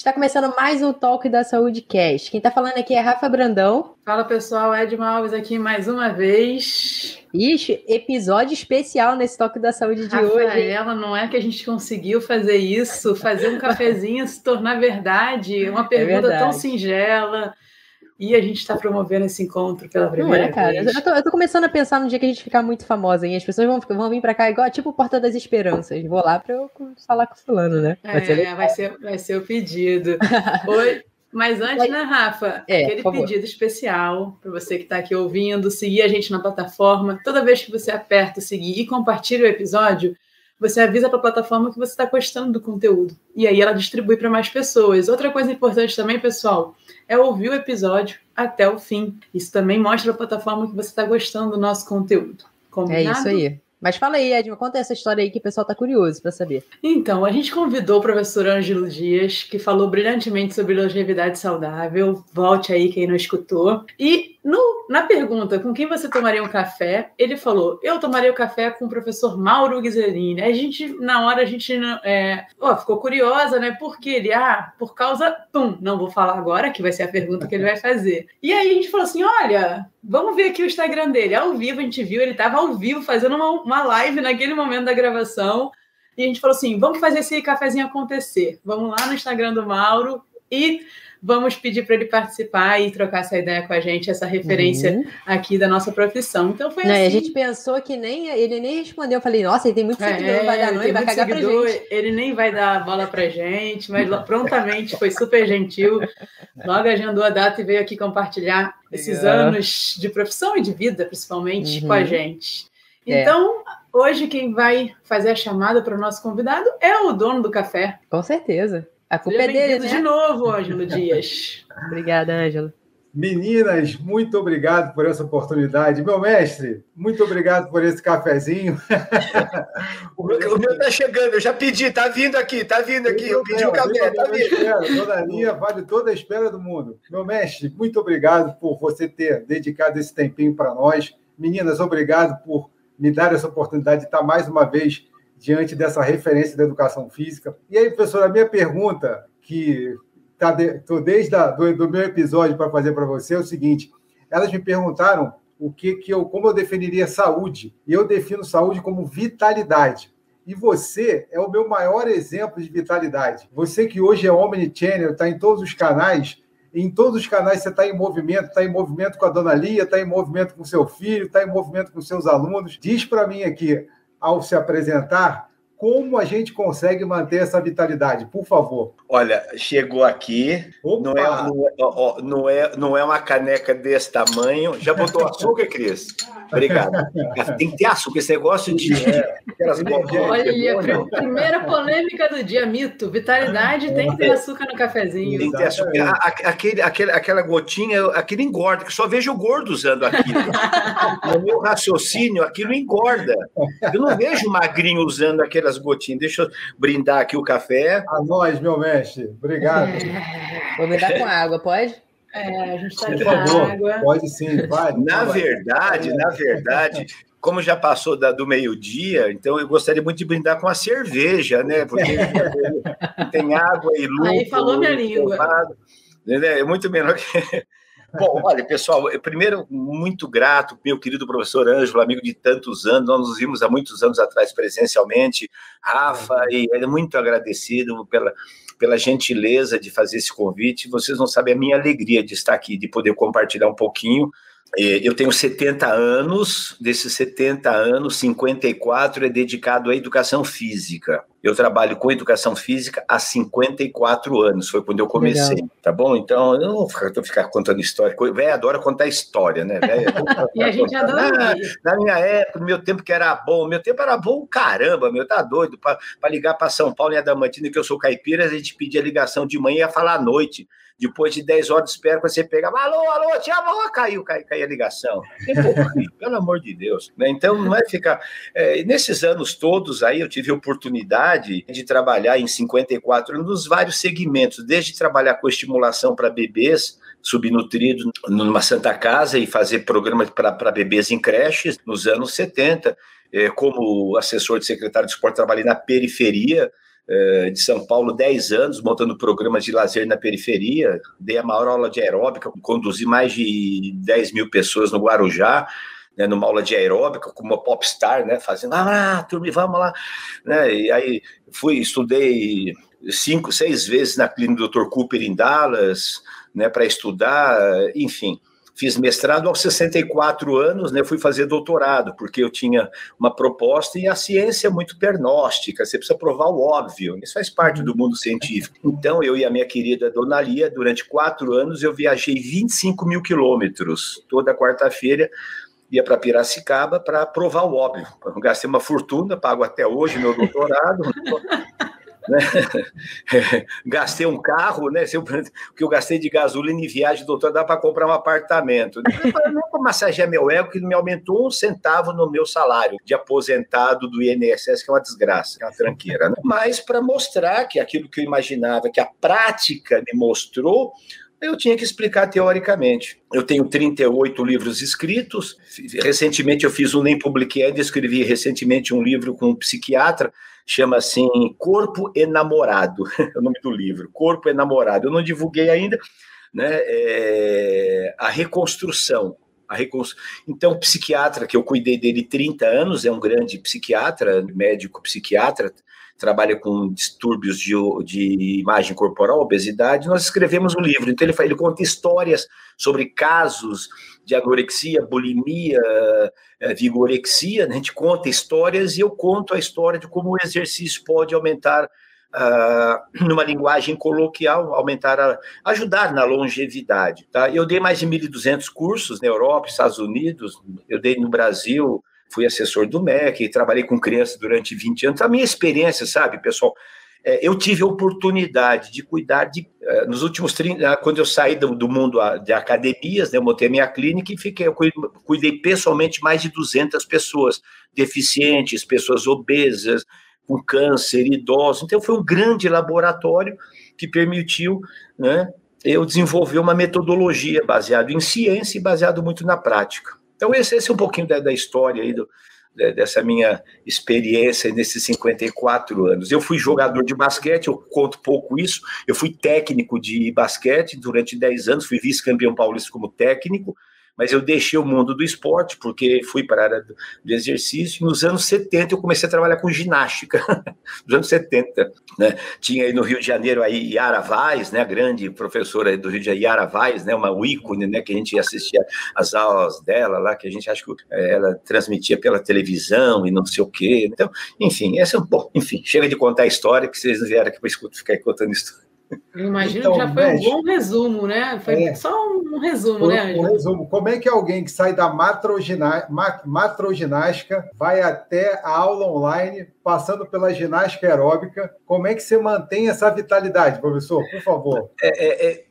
Está começando mais um Talk da Saúde Cast. Quem está falando aqui é Rafa Brandão. Fala pessoal, Edma Alves aqui mais uma vez. Ixi, episódio especial nesse Talk da Saúde de Rafaela, hoje. Rafaela, não é que a gente conseguiu fazer isso, fazer um cafezinho se tornar verdade, uma pergunta é tão singela. E a gente está promovendo esse encontro pela primeira não é, cara? vez. Eu tô, eu tô, começando a pensar no dia que a gente ficar muito famosa, e as pessoas vão, vão vir para cá igual tipo Porta das Esperanças. Vou lá para eu falar com o fulano, né? Vai, é, ser, vai, ser, vai ser o pedido. Oi. Mas antes, né, Rafa? É, aquele pedido especial para você que está aqui ouvindo, seguir a gente na plataforma. Toda vez que você aperta seguir e compartilha o episódio, você avisa para a plataforma que você está gostando do conteúdo. E aí ela distribui para mais pessoas. Outra coisa importante também, pessoal, é ouvir o episódio até o fim. Isso também mostra a plataforma que você está gostando do nosso conteúdo. Combinado? É isso aí. Mas fala aí, Edma, conta essa história aí que o pessoal está curioso para saber. Então, a gente convidou o professor Ângelo Dias, que falou brilhantemente sobre longevidade saudável. Volte aí quem não escutou. E no, na pergunta com quem você tomaria um café, ele falou: eu tomaria o café com o professor Mauro Ghiserini. A gente, na hora, a gente é, ficou curiosa, né? Por que ele? Ah, por causa. Pum, não vou falar agora, que vai ser a pergunta que ele vai fazer. E aí a gente falou assim: olha, vamos ver aqui o Instagram dele. Ao vivo, a gente viu, ele estava ao vivo fazendo uma, uma live naquele momento da gravação. E a gente falou assim: vamos fazer esse cafezinho acontecer. Vamos lá no Instagram do Mauro e vamos pedir para ele participar e trocar essa ideia com a gente, essa referência uhum. aqui da nossa profissão. Então foi Não, assim. A gente pensou que nem ele nem respondeu. Eu falei, nossa, ele tem muito seguidor, é, vai dar não, ele vai cagar seguidor, pra gente. Ele nem vai dar a bola pra gente, mas prontamente foi super gentil. Logo agendou a data e veio aqui compartilhar esses anos de profissão e de vida, principalmente, uhum. com a gente. Então, é. hoje quem vai fazer a chamada para o nosso convidado é o dono do café. Com certeza. A culpa Seja é dele, né? de novo, Ângelo Dias. Obrigada, Ângelo. Meninas, muito obrigado por essa oportunidade. Meu mestre, muito obrigado por esse cafezinho. o meu, o meu tá chegando, eu já pedi, tá vindo aqui, tá vindo aqui. Eu pedi o café, tá vindo. Toda a linha vale toda a espera do mundo. Meu mestre, muito obrigado por você ter dedicado esse tempinho para nós. Meninas, obrigado por me dar essa oportunidade de estar mais uma vez diante dessa referência da educação física. E aí, professor, a minha pergunta, que está de, desde a, do, do meu episódio para fazer para você, é o seguinte: elas me perguntaram o que, que eu, como eu definiria saúde. E eu defino saúde como vitalidade. E você é o meu maior exemplo de vitalidade. Você que hoje é omnichannel, está em todos os canais, em todos os canais você está em movimento, está em movimento com a dona Lia, está em movimento com seu filho, está em movimento com seus alunos. Diz para mim aqui, ao se apresentar, como a gente consegue manter essa vitalidade, por favor. Olha, chegou aqui, não é, não é, não, é, não é uma caneca desse tamanho. Já botou açúcar, Cris? Obrigado. Tem que ter açúcar, esse negócio de. É, Olha, primeira polêmica do dia, mito. Vitalidade tem que ter açúcar no cafezinho. Tem que ter açúcar. Aquele, aquele, aquela gotinha, aquilo engorda, que só vejo o gordo usando aquilo. no meu raciocínio, aquilo engorda. Eu não vejo magrinho usando aquelas gotinhas. Deixa eu brindar aqui o café. A nós, meu mestre. Obrigado. É. Vou brindar com água, pode? É, a gente está água. Pode sim, vai. Na verdade, na verdade, como já passou da, do meio-dia, então eu gostaria muito de brindar com a cerveja, né? Porque tem água e lúpulo. Aí falou minha língua. Né? É muito menor que. Bom, olha, pessoal, primeiro, muito grato, meu querido professor Ângelo, amigo de tantos anos, nós nos vimos há muitos anos atrás presencialmente, Rafa, e é muito agradecido pela, pela gentileza de fazer esse convite. Vocês não sabem a minha alegria de estar aqui, de poder compartilhar um pouquinho. Eu tenho 70 anos, desses 70 anos, 54 é dedicado à educação física. Eu trabalho com educação física há 54 anos, foi quando eu comecei, Legal. tá bom? Então, eu não vou ficar, ficar contando história. Véia adora contar história, né? Véia, e a gente adora. Ah, na minha época, no meu tempo que era bom, meu tempo era bom, caramba, meu, tá doido. Para ligar para São Paulo e Adamantina, que eu sou caipira, a gente pedia ligação de manhã e ia falar à noite. Depois de 10 horas de espera, você pega, alô, alô, te amo, caiu, caiu, caiu a ligação. Pelo amor de Deus. Né? Então, não é ficar. É, nesses anos todos aí, eu tive oportunidade de trabalhar em 54 anos nos vários segmentos, desde trabalhar com estimulação para bebês, subnutridos numa Santa Casa e fazer programas para bebês em creches nos anos 70. É, como assessor de secretário de esporte, trabalhei na periferia de São Paulo 10 anos, montando programas de lazer na periferia. Dei a maior aula de aeróbica, conduzi mais de 10 mil pessoas no Guarujá, né, numa aula de aeróbica, com uma popstar, né, fazendo, ah, turma, vamos lá. Né, e aí fui, estudei cinco, seis vezes na clínica do Dr. Cooper em Dallas, né, para estudar, enfim. Fiz mestrado aos 64 anos, né? Fui fazer doutorado, porque eu tinha uma proposta e a ciência é muito pernóstica, você precisa provar o óbvio, isso faz parte do mundo científico. Então, eu e a minha querida Dona Lia, durante quatro anos, eu viajei 25 mil quilômetros toda quarta-feira ia para Piracicaba para provar o óbvio. Eu gastei uma fortuna, pago até hoje meu doutorado. Né? gastei um carro, né? O que eu gastei de gasolina e viagem, doutor, dá para comprar um apartamento. Não para massagear meu ego, que não me aumentou um centavo no meu salário de aposentado do INSS, que é uma desgraça, que é uma tranqueira. Né? Mas para mostrar que aquilo que eu imaginava, que a prática me mostrou, eu tinha que explicar teoricamente. Eu tenho 38 livros escritos. Recentemente eu fiz um, nem publiquei ainda, escrevi recentemente um livro com um psiquiatra chama assim Corpo Enamorado, é o nome do livro, Corpo Enamorado. Eu não divulguei ainda, né? É, a reconstrução. A reconstru... Então, psiquiatra, que eu cuidei dele 30 anos, é um grande psiquiatra, médico psiquiatra, trabalha com distúrbios de, de imagem corporal, obesidade, nós escrevemos um livro. Então, ele, ele conta histórias sobre casos de anorexia, bulimia, é, vigorexia, né? a gente conta histórias e eu conto a história de como o exercício pode aumentar, uh, numa linguagem coloquial, aumentar, a, ajudar na longevidade. Tá? Eu dei mais de 1.200 cursos na Europa, Estados Unidos, eu dei no Brasil, fui assessor do MEC, trabalhei com crianças durante 20 anos. A minha experiência, sabe, pessoal, é, eu tive a oportunidade de cuidar de, é, nos últimos 30, quando eu saí do, do mundo de academias, né, eu montei minha clínica e fiquei, eu cuidei pessoalmente mais de 200 pessoas, deficientes, pessoas obesas, com câncer, idosos. Então, foi um grande laboratório que permitiu né, eu desenvolver uma metodologia baseada em ciência e baseado muito na prática. Então, esse, esse é um pouquinho da, da história aí do, dessa minha experiência nesses 54 anos. Eu fui jogador de basquete, eu conto pouco isso. Eu fui técnico de basquete durante 10 anos, fui vice-campeão paulista como técnico mas eu deixei o mundo do esporte, porque fui para a área do, exercício. Nos anos 70, eu comecei a trabalhar com ginástica. Nos anos 70, né? Tinha aí no Rio de Janeiro aí Yara Vaz, né? A grande professora do Rio de Janeiro, Yara Vaz, né? Uma ícone, né? Que a gente assistia as aulas dela lá, que a gente acha que é, ela transmitia pela televisão e não sei o quê. Então, enfim, essa é um bom, enfim, chega de contar a história, que vocês vieram aqui para ficar contando história. Eu imagino então, que já foi um bom resumo, né? Foi é, só um resumo, né, Ângelo? Um resumo. Como é que alguém que sai da matroginástica vai até a aula online, passando pela ginástica aeróbica? Como é que você mantém essa vitalidade, professor? Por favor. É, é, é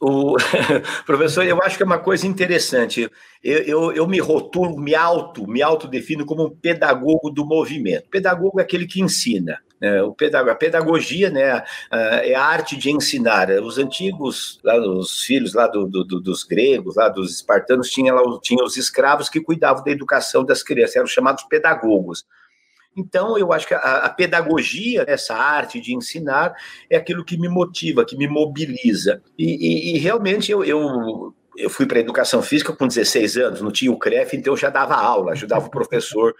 o professor, eu acho que é uma coisa interessante. Eu, eu, eu me rotulo, me auto, me autodefino como um pedagogo do movimento. Pedagogo é aquele que ensina. É, o pedag a pedagogia né, é a arte de ensinar. Os antigos, lá, os filhos lá do, do, dos gregos, lá dos espartanos, tinham, lá, tinham os escravos que cuidavam da educação das crianças, eram chamados pedagogos. Então, eu acho que a, a, pedagogia, essa arte de ensinar, é aquilo que me motiva, que me mobiliza. E, e, e realmente eu, eu, eu fui para a educação física com 16 anos, não tinha o CREF, então eu já dava aula, ajudava o professor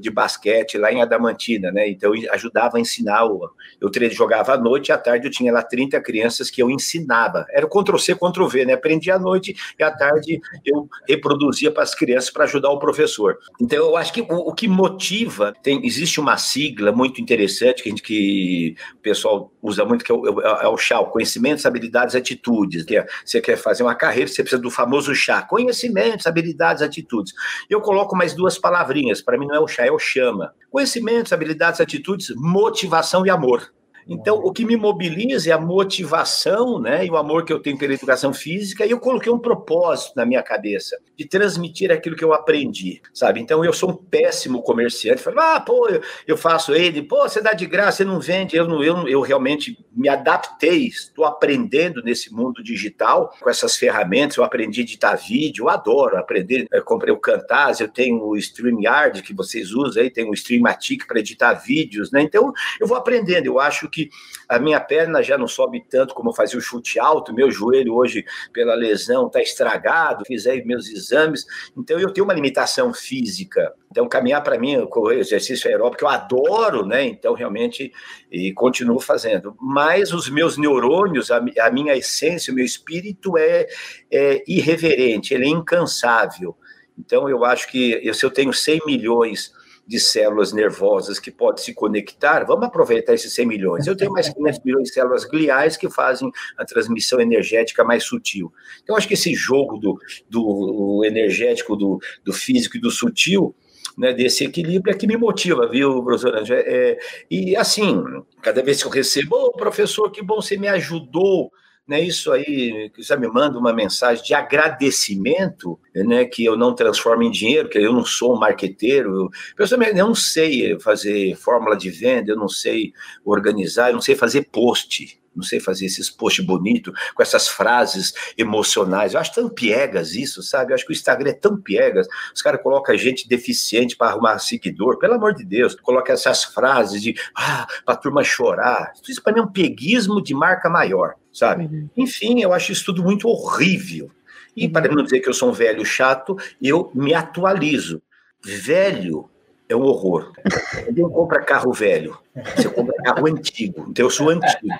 de basquete lá em Adamantina, né? Então ajudava a ensinar. O, eu jogava à noite à tarde eu tinha lá 30 crianças que eu ensinava. Era o Ctrl-C, Ctrl-V, né? Aprendia à noite e à tarde eu reproduzia para as crianças para ajudar o professor. Então eu acho que o, o, que motiva, tem, existe uma sigla muito interessante que, gente, que o pessoal usa muito, que é o, é, é o chá, conhecimentos, habilidades, atitudes. Que é, você quer fazer uma carreira, você precisa do famoso chá, conhecimentos, habilidades, atitudes. Eu coloco mais duas palavrinhas, para mim não é o é o chama. Conhecimentos, habilidades, atitudes, motivação e amor. Então, o que me mobiliza é a motivação, né, e o amor que eu tenho pela educação física, e eu coloquei um propósito na minha cabeça de transmitir aquilo que eu aprendi, sabe? Então, eu sou um péssimo comerciante. Falei, ah, pô, eu, faço ele, pô, você dá de graça, você não vende. Eu, não, eu, eu realmente me adaptei, estou aprendendo nesse mundo digital com essas ferramentas. Eu aprendi a editar vídeo, eu adoro aprender. Eu comprei o Camtasia, eu tenho o StreamYard que vocês usam aí, tem o Streamatic para editar vídeos, né? Então, eu vou aprendendo. Eu acho que que a minha perna já não sobe tanto como eu fazia o chute alto, meu joelho hoje, pela lesão, está estragado, fiz aí meus exames, então eu tenho uma limitação física. Então, caminhar para mim, correr, exercício aeróbico, eu adoro, né? Então, realmente, e continuo fazendo. Mas os meus neurônios, a, a minha essência, o meu espírito é, é irreverente, ele é incansável. Então, eu acho que se eu tenho 100 milhões de células nervosas que pode se conectar, vamos aproveitar esses 100 milhões. Eu tenho mais 500 milhões de células gliais que fazem a transmissão energética mais sutil. Então, acho que esse jogo do, do energético, do, do físico e do sutil, né, desse equilíbrio é que me motiva, viu, professor Anjo? É, é, e assim, cada vez que eu recebo, oh, professor, que bom você me ajudou né, isso aí, que você me manda uma mensagem de agradecimento, né, que eu não transformo em dinheiro, que eu não sou um marqueteiro, eu, eu não sei fazer fórmula de venda, eu não sei organizar, eu não sei fazer post, não sei fazer esses posts bonitos, com essas frases emocionais. Eu acho tão piegas isso, sabe? Eu acho que o Instagram é tão piegas. Os caras colocam gente deficiente para arrumar seguidor, pelo amor de Deus. Coloca essas frases de, ah, para a turma chorar. Isso para mim é um peguismo de marca maior sabe? Uhum. Enfim, eu acho isso tudo muito horrível. E uhum. para não dizer que eu sou um velho chato, eu me atualizo. Velho é um horror. Ninguém compra carro velho, você compra carro antigo. Então eu sou antigo.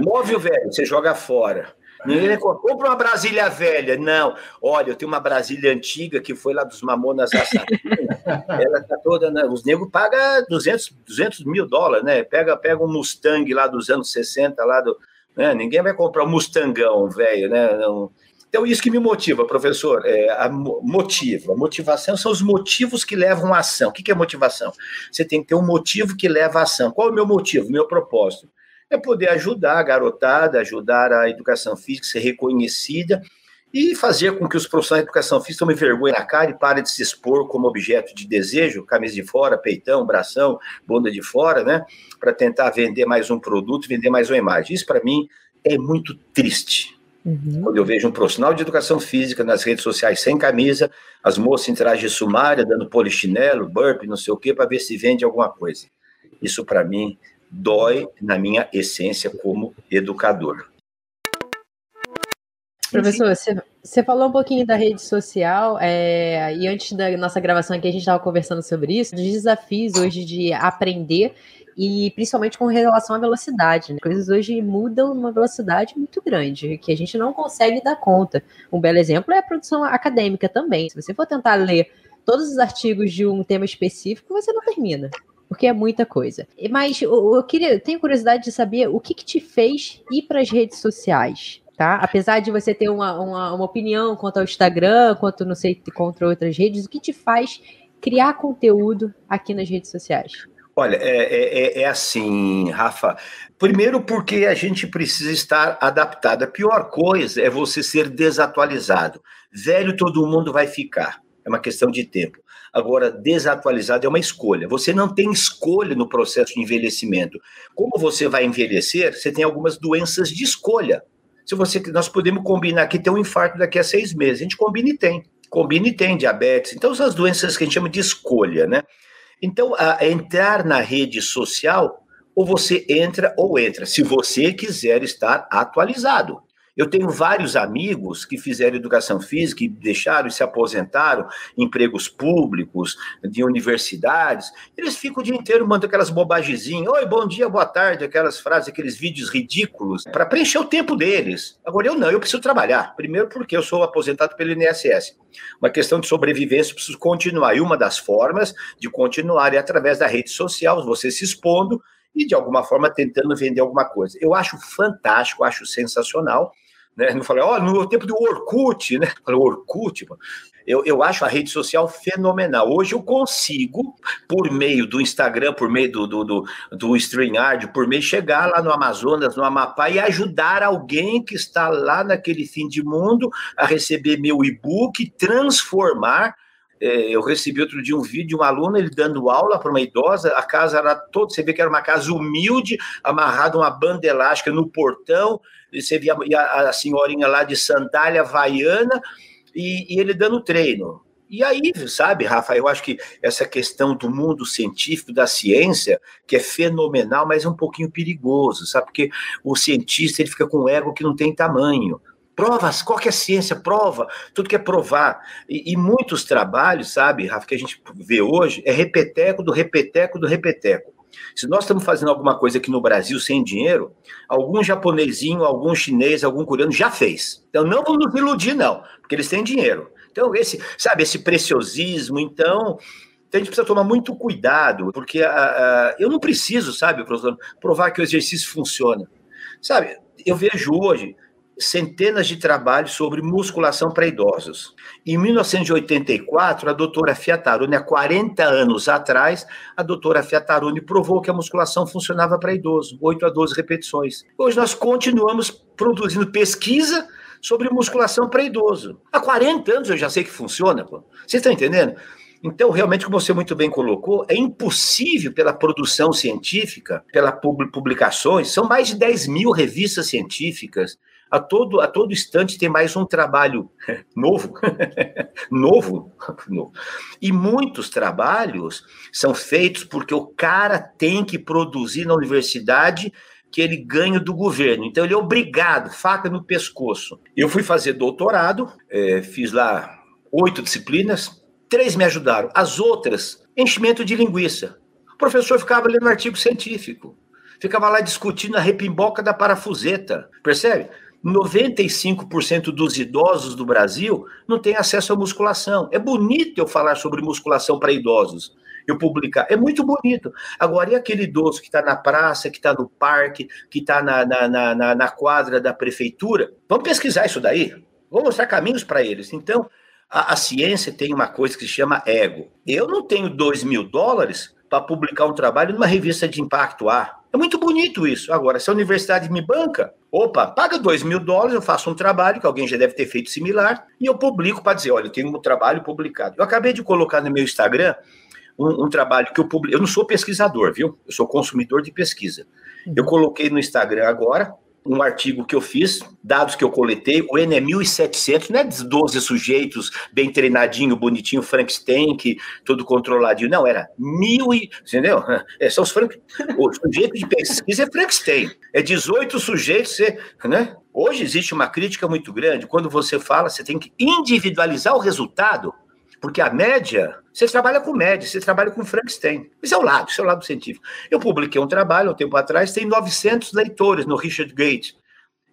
Move o velho, você joga fora. Ninguém compra uma Brasília velha. Não. Olha, eu tenho uma Brasília antiga que foi lá dos Mamonas Assassinas. Ela tá toda. Né? Os negros pagam 200, 200 mil dólares, né? Pega, pega um Mustang lá dos anos 60, lá do, né? Ninguém vai comprar um Mustangão, velho, né? Não... Então, isso que me motiva, professor, é a motiva. Motivação são os motivos que levam à ação. O que é motivação? Você tem que ter um motivo que leva à ação. Qual é o meu motivo, meu propósito? É poder ajudar a garotada, ajudar a educação física a ser reconhecida e fazer com que os profissionais de educação física tomem vergonha na cara e parem de se expor como objeto de desejo, camisa de fora, peitão, bração, bunda de fora, né? Para tentar vender mais um produto, vender mais uma imagem. Isso, para mim, é muito triste. Uhum. Quando eu vejo um profissional de educação física nas redes sociais sem camisa, as moças em traje sumária, dando polichinelo, burp, não sei o quê, para ver se vende alguma coisa. Isso, para mim, dói na minha essência como educador. Professor, você, falou um pouquinho da rede social, é, e antes da nossa gravação aqui a gente estava conversando sobre isso, dos desafios hoje de aprender e principalmente com relação à velocidade. Né? Coisas hoje mudam numa velocidade muito grande, que a gente não consegue dar conta. Um belo exemplo é a produção acadêmica também. Se você for tentar ler todos os artigos de um tema específico, você não termina. Porque é muita coisa. Mas eu, queria, tenho curiosidade de saber o que, que te fez ir para as redes sociais tá? Apesar de você ter uma, uma, uma, opinião quanto ao Instagram, quanto, não sei, contra outras redes, o que te faz criar conteúdo aqui nas redes sociais? Olha, é, é, é, é assim, Rafa. Primeiro, porque a gente precisa estar adaptado. A pior coisa é você ser desatualizado. Velho, todo mundo vai ficar. É uma questão de tempo. Agora, desatualizado é uma escolha. Você não tem escolha no processo de envelhecimento. Como você vai envelhecer, você tem algumas doenças de escolha. Se você, nós podemos combinar que tem um infarto daqui a seis meses, a gente combina e tem, combina e tem diabetes. Então, são as doenças que a gente chama de escolha, né? Então, a, a entrar na rede social, ou você entra ou entra, se você quiser estar atualizado. Eu tenho vários amigos que fizeram educação física e deixaram e se aposentaram, empregos públicos, de universidades. Eles ficam o dia inteiro mandando aquelas bobagemzinhas. Oi, bom dia, boa tarde, aquelas frases, aqueles vídeos ridículos, para preencher o tempo deles. Agora, eu não, eu preciso trabalhar. Primeiro, porque eu sou aposentado pelo INSS. Uma questão de sobrevivência, eu preciso continuar. E uma das formas de continuar é através da rede social, você se expondo e, de alguma forma, tentando vender alguma coisa. Eu acho fantástico, acho sensacional né? Não falei, ó, oh, no tempo do Orkut, né? Falei, Orkut, mano. Eu, eu acho a rede social fenomenal. Hoje eu consigo, por meio do Instagram, por meio do, do, do, do StreamYard, por meio chegar lá no Amazonas, no Amapá e ajudar alguém que está lá naquele fim de mundo a receber meu e-book, transformar é, eu recebi outro dia um vídeo de um aluno ele dando aula para uma idosa, a casa era toda, você vê que era uma casa humilde, amarrada uma banda elástica no portão, você via a, a senhorinha lá de sandália havaiana, e, e ele dando treino. E aí, sabe, Rafa, eu acho que essa questão do mundo científico, da ciência, que é fenomenal, mas é um pouquinho perigoso, sabe? Porque o cientista ele fica com um ego que não tem tamanho. Provas, qual que é a ciência? Prova, tudo que é provar. E, e, muitos trabalhos, sabe, Rafa, que a gente vê hoje, é repeteco do repeteco do repeteco. Se nós estamos fazendo alguma coisa aqui no Brasil sem dinheiro, algum japonesinho, algum chinês, algum coreano já fez. Então não vamos nos iludir, não, porque eles têm dinheiro. Então, esse, sabe, esse preciosismo, então. A gente precisa tomar muito cuidado, porque uh, uh, eu não preciso, sabe, professor, provar que o exercício funciona. Sabe, eu vejo hoje centenas de trabalhos sobre musculação para idosos. Em 1984, a doutora Fiatarone, há 40 anos atrás, a doutora Fiatarone provou que a musculação funcionava para idoso, 8 a 12 repetições. Hoje nós continuamos produzindo pesquisa sobre musculação para idoso. Há 40 anos eu já sei que funciona, pô. Vocês estão entendendo? Então, realmente, como você muito bem colocou, é impossível pela produção científica, pelas publicações, são mais de 10 mil revistas científicas, a todo, a todo instante tem mais um trabalho novo, novo, novo. E muitos trabalhos são feitos porque o cara tem que produzir na universidade que ele ganha do governo. Então ele é obrigado, faca no pescoço. Eu fui fazer doutorado, é, fiz lá oito disciplinas, três me ajudaram. As outras, enchimento de linguiça. O professor ficava lendo artigo científico, ficava lá discutindo a repimboca da parafuseta, percebe? 95% dos idosos do Brasil não têm acesso à musculação. É bonito eu falar sobre musculação para idosos. Eu publicar. É muito bonito. Agora, e aquele idoso que está na praça, que está no parque, que está na, na, na, na, quadra da prefeitura? Vamos pesquisar isso daí. Vamos mostrar caminhos para eles. Então, a, a ciência tem uma coisa que se chama ego. Eu não tenho 2 mil dólares para publicar um trabalho numa revista de impacto A. É muito bonito isso. Agora, se a universidade me banca, opa, paga dois mil dólares, eu faço um trabalho que alguém já deve ter feito similar e eu publico para dizer, olha, eu tenho um trabalho publicado. Eu acabei de colocar no meu Instagram um, um trabalho que eu publico. Eu não sou pesquisador, viu? Eu sou consumidor de pesquisa. Eu uhum. coloquei no Instagram agora um artigo que eu fiz, dados que eu coletei, o N é 1.700, não é 12 sujeitos, bem treinadinho, bonitinho, Frankenstein, tudo controladinho, não, era mil e, entendeu? É, são os Frank, o sujeito de pesquisa é Frankenstein, é 18 sujeitos, né? Hoje existe uma crítica muito grande, quando você fala, você tem que individualizar o resultado, porque a média, você trabalha com média, você trabalha com Frankenstein. Esse é o lado, esse é o lado científico. Eu publiquei um trabalho um tempo atrás, tem 900 leitores no Richard Gates.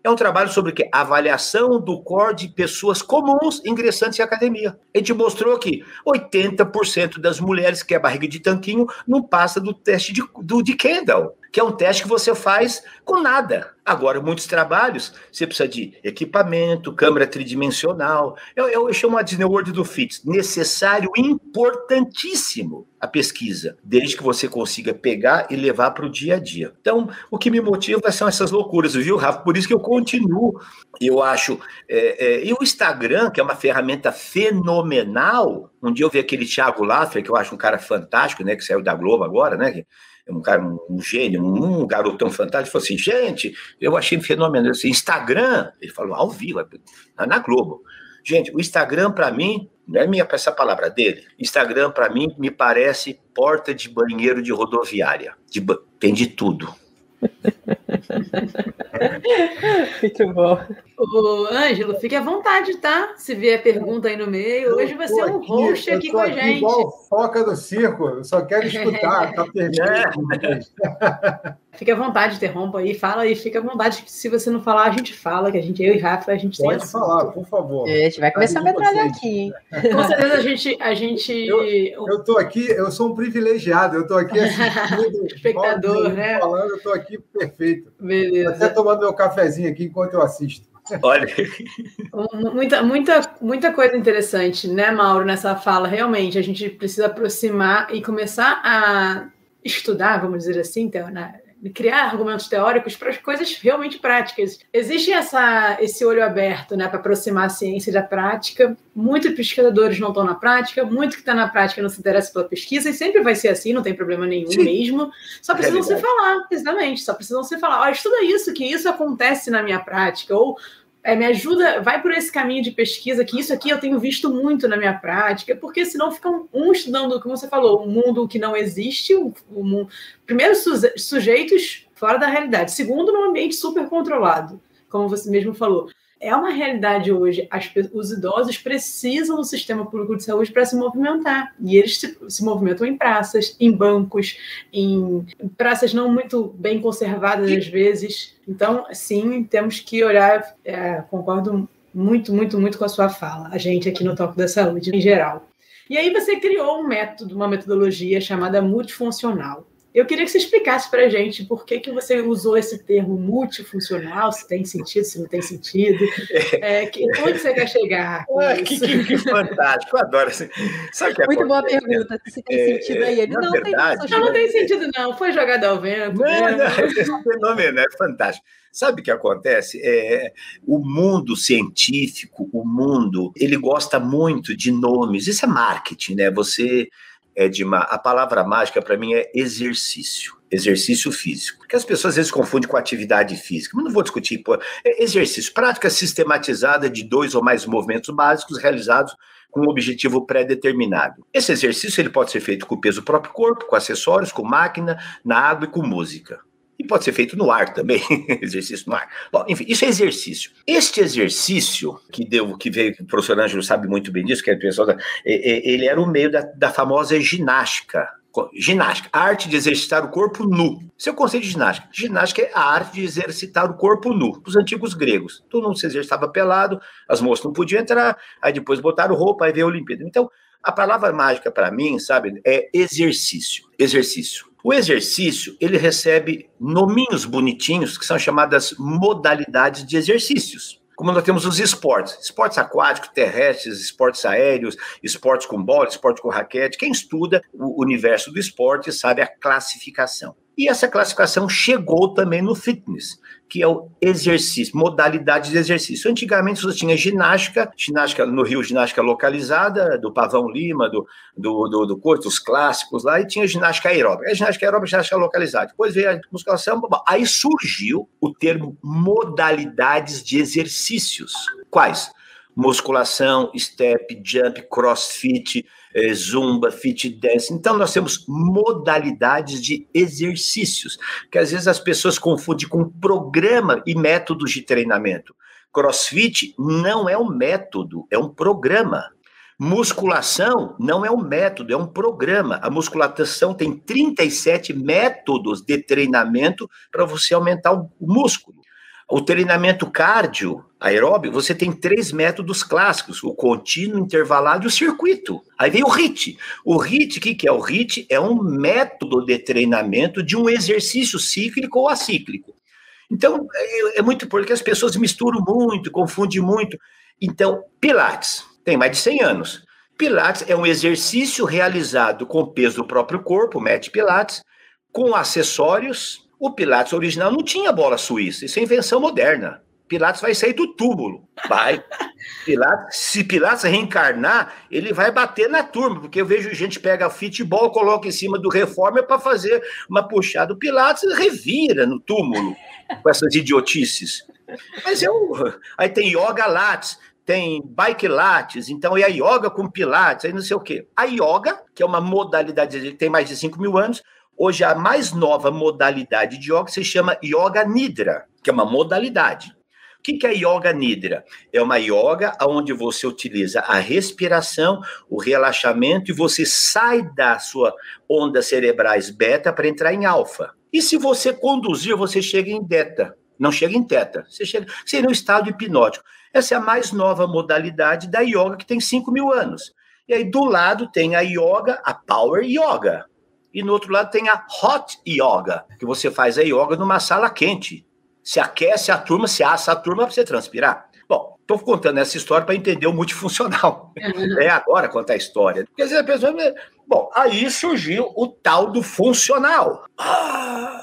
É um trabalho sobre o quê? Avaliação do core de pessoas comuns ingressantes em academia. A gente mostrou que 80% das mulheres que é barriga de tanquinho não passa do teste de, do, de Kendall que é um teste que você faz com nada. Agora, muitos trabalhos, você precisa de equipamento, câmera tridimensional. Eu, eu, eu chamo a Disney World do FITS. Necessário, importantíssimo a pesquisa, desde que você consiga pegar e levar para o dia a dia. Então, o que me motiva são essas loucuras, viu, Rafa? Por isso que eu continuo. Eu acho. É, é, e o Instagram, que é uma ferramenta fenomenal. Um dia eu vi aquele Thiago Laffer, que eu acho um cara fantástico, né? Que saiu da Globo agora, né? Um cara, um, gênio, um, garotão fantástico, falou assim, gente, eu achei fenomenal, assim, Instagram, ele falou ao vivo, na Globo. Gente, o Instagram para mim, não é minha essa palavra dele, Instagram para mim me parece porta de banheiro de rodoviária, de, tem de tudo. Muito bom. Ô, Ângelo, fique à vontade, tá? Se vier pergunta aí no meio. Hoje vai ser um aqui, host aqui com a aqui gente. Igual foca do circo, eu só quero escutar, tá perfeito. Fique à vontade, interrompa aí, fala aí, fica à vontade. Se você não falar, a gente fala, que a gente, eu e Rafa, a gente Pode falar, por favor. É, a gente vai começar a metralhar aqui. Com certeza a gente. A gente... Eu, estou aqui, eu sou um privilegiado, eu estou aqui assistindo. Espectador, né? Falando, eu estou aqui perfeito. Beleza. Até tomando meu cafezinho aqui enquanto eu assisto. Olha. Muita, muita, muita coisa interessante, né, Mauro, nessa fala. Realmente, a gente precisa aproximar e começar a estudar, vamos dizer assim, então, né? Criar argumentos teóricos para as coisas realmente práticas. Existe essa, esse olho aberto né, para aproximar a ciência da prática. Muitos pesquisadores não estão na prática, muito que está na prática não se interessa pela pesquisa, e sempre vai ser assim, não tem problema nenhum Sim. mesmo. Só precisam se falar, exatamente, só precisam se falar. Ó, estuda isso, que isso acontece na minha prática, ou é, me ajuda, vai por esse caminho de pesquisa, que isso aqui eu tenho visto muito na minha prática, porque senão ficam um estudando, como você falou, um mundo que não existe, um, um, primeiro, sujeitos fora da realidade, segundo, num ambiente super controlado, como você mesmo falou é uma realidade hoje. As, os idosos precisam do sistema público de saúde para se movimentar. E eles se, se, movimentam em praças, em bancos, em praças não muito bem conservadas às vezes. Então, sim, temos que olhar. É, concordo muito, muito, muito com a sua fala, a gente aqui no Toque da Saúde em geral. E aí você criou um método, uma metodologia chamada multifuncional. Eu queria que você explicasse para a gente por que, que você usou esse termo multifuncional, se tem sentido, se não tem sentido. É, que, onde você quer chegar? Ah, que, que, que, fantástico, eu adoro. Sabe que Muito boa pergunta, se tem é, sentido aí. Ele, não, verdade, tem, não, não tem sentido, não. Foi jogado ao vento. Não, né? não, é fenomenal, é fantástico. Sabe o que acontece? É, o mundo científico, o mundo, ele gosta muito de nomes. Isso é marketing, né? Você Edma, a palavra mágica para mim é exercício, exercício físico. Porque as pessoas às vezes confundem com atividade física, mas não vou discutir. Pô, é exercício, prática sistematizada de dois ou mais movimentos básicos realizados com um objetivo pré-determinado. Esse exercício ele pode ser feito com o peso do próprio corpo, com acessórios, com máquina, na água e com música. E pode ser feito no ar também, exercício no ar. Bom, enfim, isso é exercício. Este exercício, que deu, que veio, o professor Ângelo sabe muito bem disso, que é pessoal da, ele era o meio da, da famosa ginástica. Ginástica, a arte de exercitar o corpo nu. Esse é conceito de ginástica. Ginástica é a arte de exercitar o corpo nu. Os antigos gregos. Todo mundo se exercitava pelado, as moças não podiam entrar, aí depois botaram roupa, aí veio a Olimpíada. Então, a palavra mágica para mim, sabe, é exercício. Exercício. O exercício, ele recebe nominhos bonitinhos, que são chamadas modalidades de exercícios. Como nós temos os esportes, esportes aquáticos, terrestres, esportes aéreos, esportes com bola, esporte com raquete. Quem estuda o universo do esporte sabe a classificação. E essa classificação chegou também no fitness que é o exercício, modalidade de exercício. Antigamente você tinha ginástica, ginástica no Rio, ginástica localizada, do Pavão Lima, do, do, do, do Corto, os clássicos lá, e tinha ginástica aeróbica. A ginástica aeróbica, ginástica localizada. Depois veio a musculação, aí surgiu o termo modalidades de exercícios. Quais? Musculação, step, jump, crossfit, é, zumba, fit dance. Então, nós temos modalidades de exercícios, que às vezes as pessoas confundem com programa e métodos de treinamento. Crossfit não é um método, é um programa. Musculação não é um método, é um programa. A musculação tem 37 métodos de treinamento para você aumentar o músculo. O treinamento cardio aeróbio, você tem três métodos clássicos: o contínuo, intervalado e o circuito. Aí vem o HIT. O HIT, o que, é? O HIT é um método de treinamento de um exercício cíclico ou acíclico. Então, é, é muito porque as pessoas misturam muito, confundem muito. Então, Pilates tem mais de 100 anos. Pilates é um exercício realizado com peso do próprio corpo, mete Pilates, com acessórios o Pilates original não tinha bola suíça, isso é invenção moderna. Pilates vai sair do túmulo, vai. Pilates, se Pilates reencarnar, ele vai bater na turma, porque eu vejo gente pega futebol, coloca em cima do reforma para fazer uma puxada. O Pilates revira no túmulo com essas idiotices. Mas eu. Aí tem yoga lattes, tem bike lattes, então é a yoga com pilates, aí não sei o quê. A yoga, que é uma modalidade, que tem mais de 5 mil anos, Hoje, a mais nova modalidade de yoga se chama Yoga Nidra, que é uma modalidade. O que é Yoga Nidra? É uma yoga onde você utiliza a respiração, o relaxamento e você sai da sua ondas cerebrais beta para entrar em alfa. E se você conduzir, você chega em beta, não chega em teta, você chega seria um estado hipnótico. Essa é a mais nova modalidade da yoga que tem 5 mil anos. E aí do lado tem a yoga, a power yoga e no outro lado tem a hot yoga, que você faz a yoga numa sala quente. Se aquece a turma, se assa a turma para você transpirar. Bom, estou contando essa história para entender o multifuncional. É agora contar a história. Porque às vezes a pessoa. Bom, aí surgiu o tal do funcional. Ah,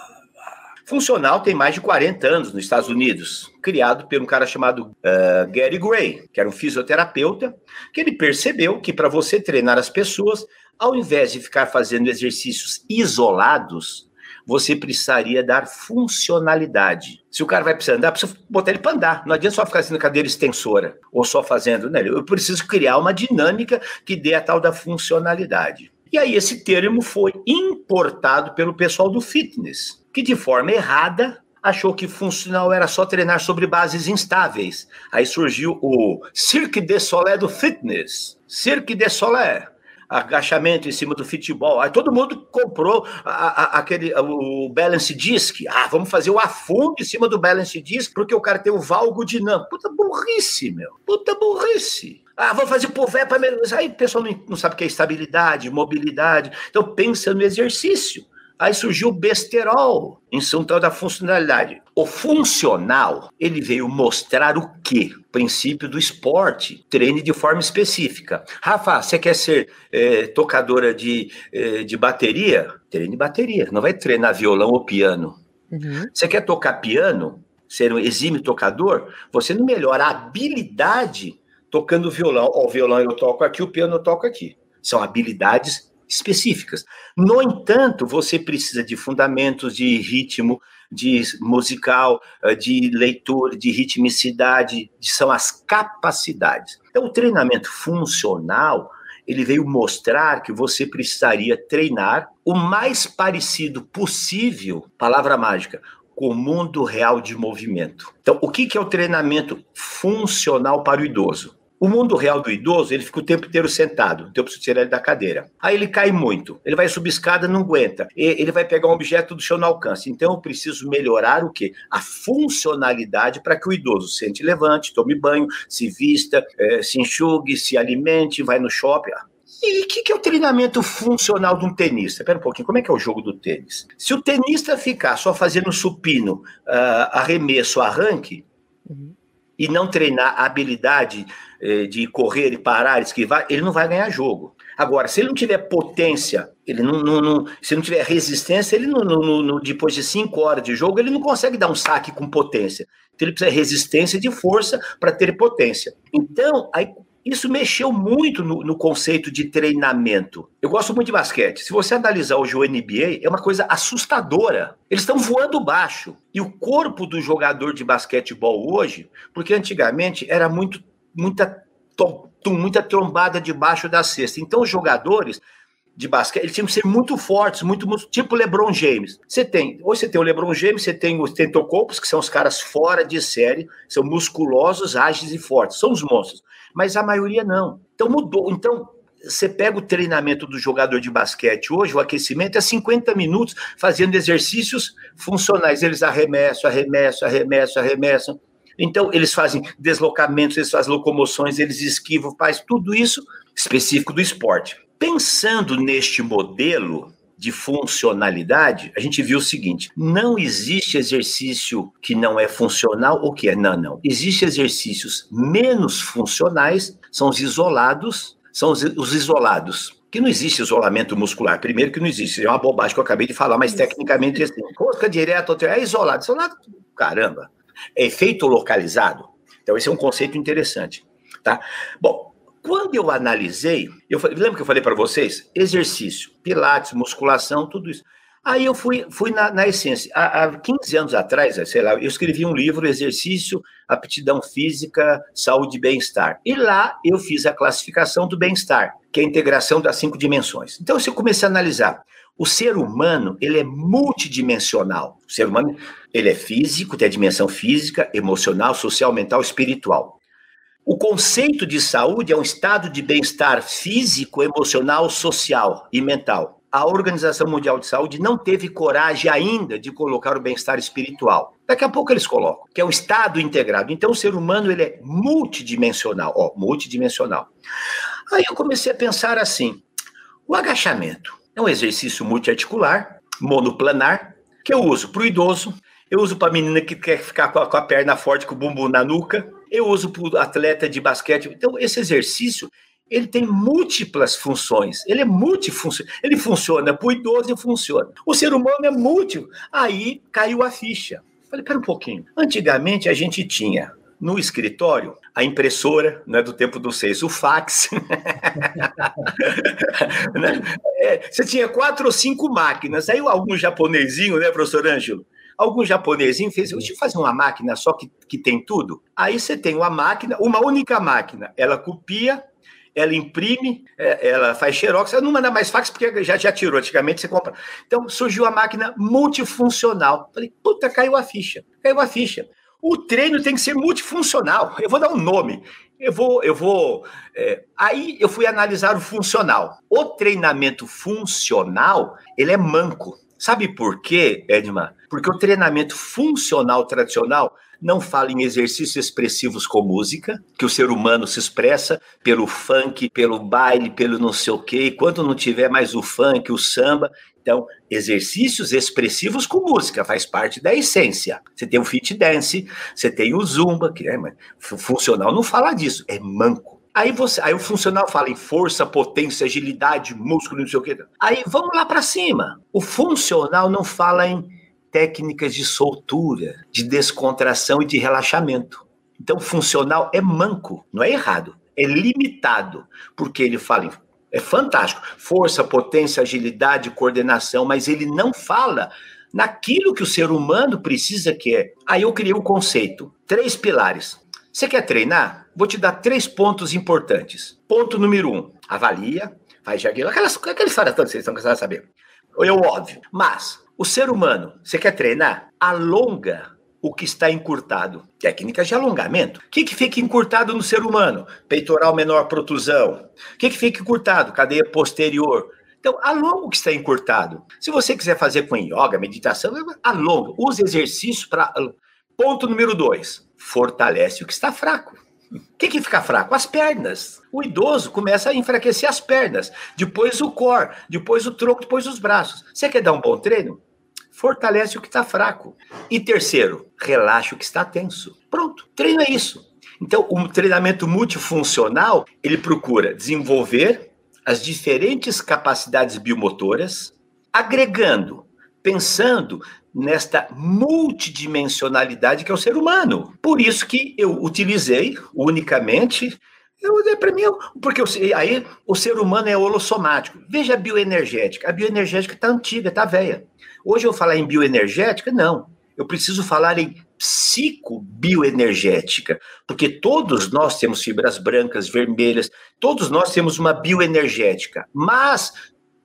funcional tem mais de 40 anos nos Estados Unidos, criado por um cara chamado uh, Gary Gray, que era um fisioterapeuta, que ele percebeu que para você treinar as pessoas, ao invés de ficar fazendo exercícios isolados, você precisaria dar funcionalidade. Se o cara vai precisar andar, precisa botar ele para andar. Não adianta só ficar na cadeira extensora ou só fazendo. Né? Eu preciso criar uma dinâmica que dê a tal da funcionalidade. E aí esse termo foi importado pelo pessoal do fitness, que de forma errada achou que funcional era só treinar sobre bases instáveis. Aí surgiu o Cirque de Solé do fitness. Cirque de Solé agachamento em cima do futebol. Aí todo mundo comprou a, a, aquele o balance disc. Ah, vamos fazer o afundo em cima do balance disc porque o cara tem o valgo dinâmico. Puta burrice, meu. Puta burrice. Ah, vou fazer pové para Aí o pessoal não, não sabe o que é estabilidade, mobilidade. Então pensa no exercício. Aí surgiu o besterol, em São tal da funcionalidade. O funcional, ele veio mostrar o quê? O princípio do esporte. Treine de forma específica. Rafa, você quer ser é, tocadora de, é, de bateria? Treine bateria. Não vai treinar violão ou piano. Uhum. Você quer tocar piano? Ser um exímio tocador? Você não melhora a habilidade tocando violão. Ó, o violão eu toco aqui, o piano eu toco aqui. São habilidades específicas. No entanto, você precisa de fundamentos de ritmo, de musical, eh, de leitura, de ritmicidade, são as capacidades. Então, o treinamento funcional, ele veio mostrar que você precisaria treinar o mais parecido possível, palavra mágica, com o mundo real de movimento. Então, o que é o treinamento funcional para o idoso? O mundo real do idoso, ele fica o tempo inteiro sentado, então eu preciso tirar ele da cadeira. Aí ele cai muito, ele vai subir escada, não aguenta, ele vai pegar um objeto do chão no alcance. Então eu preciso melhorar o quê? A funcionalidade para que o idoso sente, levante, tome banho, se vista, é, se enxugue, se alimente, vai no shopping. E o que, que, é o treinamento funcional de um tenista? Espera um pouquinho, como é que é o jogo do tênis? Se o tenista ficar só fazendo supino, uh, arremesso, arranque, uhum. E não treinar a habilidade eh, de correr e parar, esquivar, ele não vai ganhar jogo. Agora, se ele não tiver potência, ele não, não, não se não tiver resistência, ele não, não, depois de cinco horas de jogo, ele não consegue dar um saque com potência. Então, ele precisa de resistência de força para ter potência. Então, aí, isso mexeu muito no, no, conceito de treinamento. Eu gosto muito de basquete. Se você analisar hoje o NBA, é uma coisa assustadora. Eles estão voando baixo. E o corpo do jogador de basquetebol hoje, porque antigamente era muito muita, muita trombada debaixo da cesta. Então, os jogadores de basquete, eles tinham que ser muito fortes, muito, muito tipo LeBron James. Você tem, hoje você tem o LeBron James, você tem os Tentocopos, que são os caras fora de série, são musculosos, ágeis e fortes, são os monstros. Mas a maioria não. Então mudou. Então, você pega o treinamento do jogador de basquete hoje, o aquecimento é 50 minutos fazendo exercícios funcionais. Eles arremessam, arremessam, arremessam, arremessam. Então, eles fazem deslocamentos, eles fazem locomoções, eles esquivam, faz tudo isso específico do esporte. Pensando neste modelo de funcionalidade, a gente viu o seguinte: não existe exercício que não é funcional ou que é. Não, não. Existem exercícios menos funcionais, são os isolados, são os, os isolados que não existe isolamento muscular. Primeiro que não existe, é uma bobagem que eu acabei de falar, mas tecnicamente assim, rosca direta, é isolado. Isolado, caramba é efeito localizado. Então, esse é um conceito interessante. Tá? Bom, quando eu analisei, eu falei, lembra que eu falei para vocês? Exercício, pilates, musculação, tudo isso. Aí eu fui, fui na, na essência. Há, há 15 anos atrás, sei lá, eu escrevi um livro, Exercício, Aptidão Física, Saúde e Bem-Estar. E lá eu fiz a classificação do bem-estar, que é a integração das cinco dimensões. Então, se eu comecei a analisar o ser humano, ele é multidimensional. O ser humano, ele é físico, tem a dimensão física, emocional, social, mental, espiritual. O conceito de saúde é um estado de bem-estar físico, emocional, social e mental. A Organização Mundial de Saúde não teve coragem ainda de colocar o bem-estar espiritual. Daqui a pouco eles colocam, que é um estado integrado. Então o ser humano ele é multidimensional, ó, multidimensional. Aí eu comecei a pensar assim: o agachamento é um exercício multiarticular, monoplanar, que eu uso para o idoso, Eu uso para menina que quer ficar com a, com a perna forte, com o bumbum na nuca. Eu uso para atleta de basquete. Então, esse exercício, ele tem múltiplas funções. Ele é multifuncional. Ele funciona para o idoso e funciona. O ser humano é múltiplo. Aí caiu a ficha. Falei, pera um pouquinho. Antigamente a gente tinha no escritório a impressora, não é do tempo do seis, o fax. né? é, você tinha quatro ou cinco máquinas. Aí algum japonesinho, né, professor Ângelo? Algum japonesinho fez, deixa eu fazer uma máquina só que, que tem tudo. Aí você tem uma máquina, uma única máquina, ela copia, ela imprime, é, ela faz xerox, ela não manda mais fax porque já, já tirou, antigamente você compra. Então surgiu a máquina multifuncional. Falei, puta, caiu a ficha, caiu a ficha. O treino tem que ser multifuncional. Eu vou dar um nome. Eu vou, eu vou. É, aí eu fui analisar o funcional. O treinamento funcional, ele é manco. Sabe por quê, Edmar? Porque o treinamento funcional tradicional não fala em exercícios expressivos com música, que o ser humano se expressa pelo funk, pelo baile, pelo não sei o quê, e quando não tiver mais o funk, o samba, então, exercícios expressivos com música faz parte da essência. Você tem o fit dance, você tem o zumba, que é, mas funcional não fala disso, é manco. Aí você, aí o funcional fala em força, potência, agilidade, músculo, não sei o quê. Aí vamos lá para cima. O funcional não fala em técnicas de soltura, de descontração e de relaxamento. Então, funcional é manco, não é errado, é limitado, porque ele fala em é fantástico. Força, potência, agilidade, coordenação, mas ele não fala naquilo que o ser humano precisa que é. Aí eu criei um conceito, três pilares. Você quer treinar? Vou te dar três pontos importantes. Ponto número um, avalia, faz jagueiro, aquelas, aquela história toda que vocês estão cansados de saber. É óbvio. Mas o ser humano, você quer treinar? Alonga o que está encurtado. Técnicas de alongamento. O que, que fica encurtado no ser humano? Peitoral menor protusão. O que, que fica encurtado? Cadeia posterior. Então, alonga o que está encurtado. Se você quiser fazer com yoga, meditação, alonga. Use exercício para. Ponto número dois: fortalece o que está fraco. O que, que fica fraco? As pernas. O idoso começa a enfraquecer as pernas, depois o core, depois o tronco, depois os braços. Você quer dar um bom treino? fortalece o que está fraco. E terceiro, relaxa o que está tenso. Pronto, treino é isso. Então, o treinamento multifuncional, ele procura desenvolver as diferentes capacidades biomotoras, agregando, pensando nesta multidimensionalidade que é o ser humano. Por isso que eu utilizei unicamente para mim, porque aí o ser humano é holossomático. Veja a bioenergética. A bioenergética está antiga, está velha. Hoje eu falar em bioenergética? Não. Eu preciso falar em psicobioenergética, porque todos nós temos fibras brancas, vermelhas, todos nós temos uma bioenergética, mas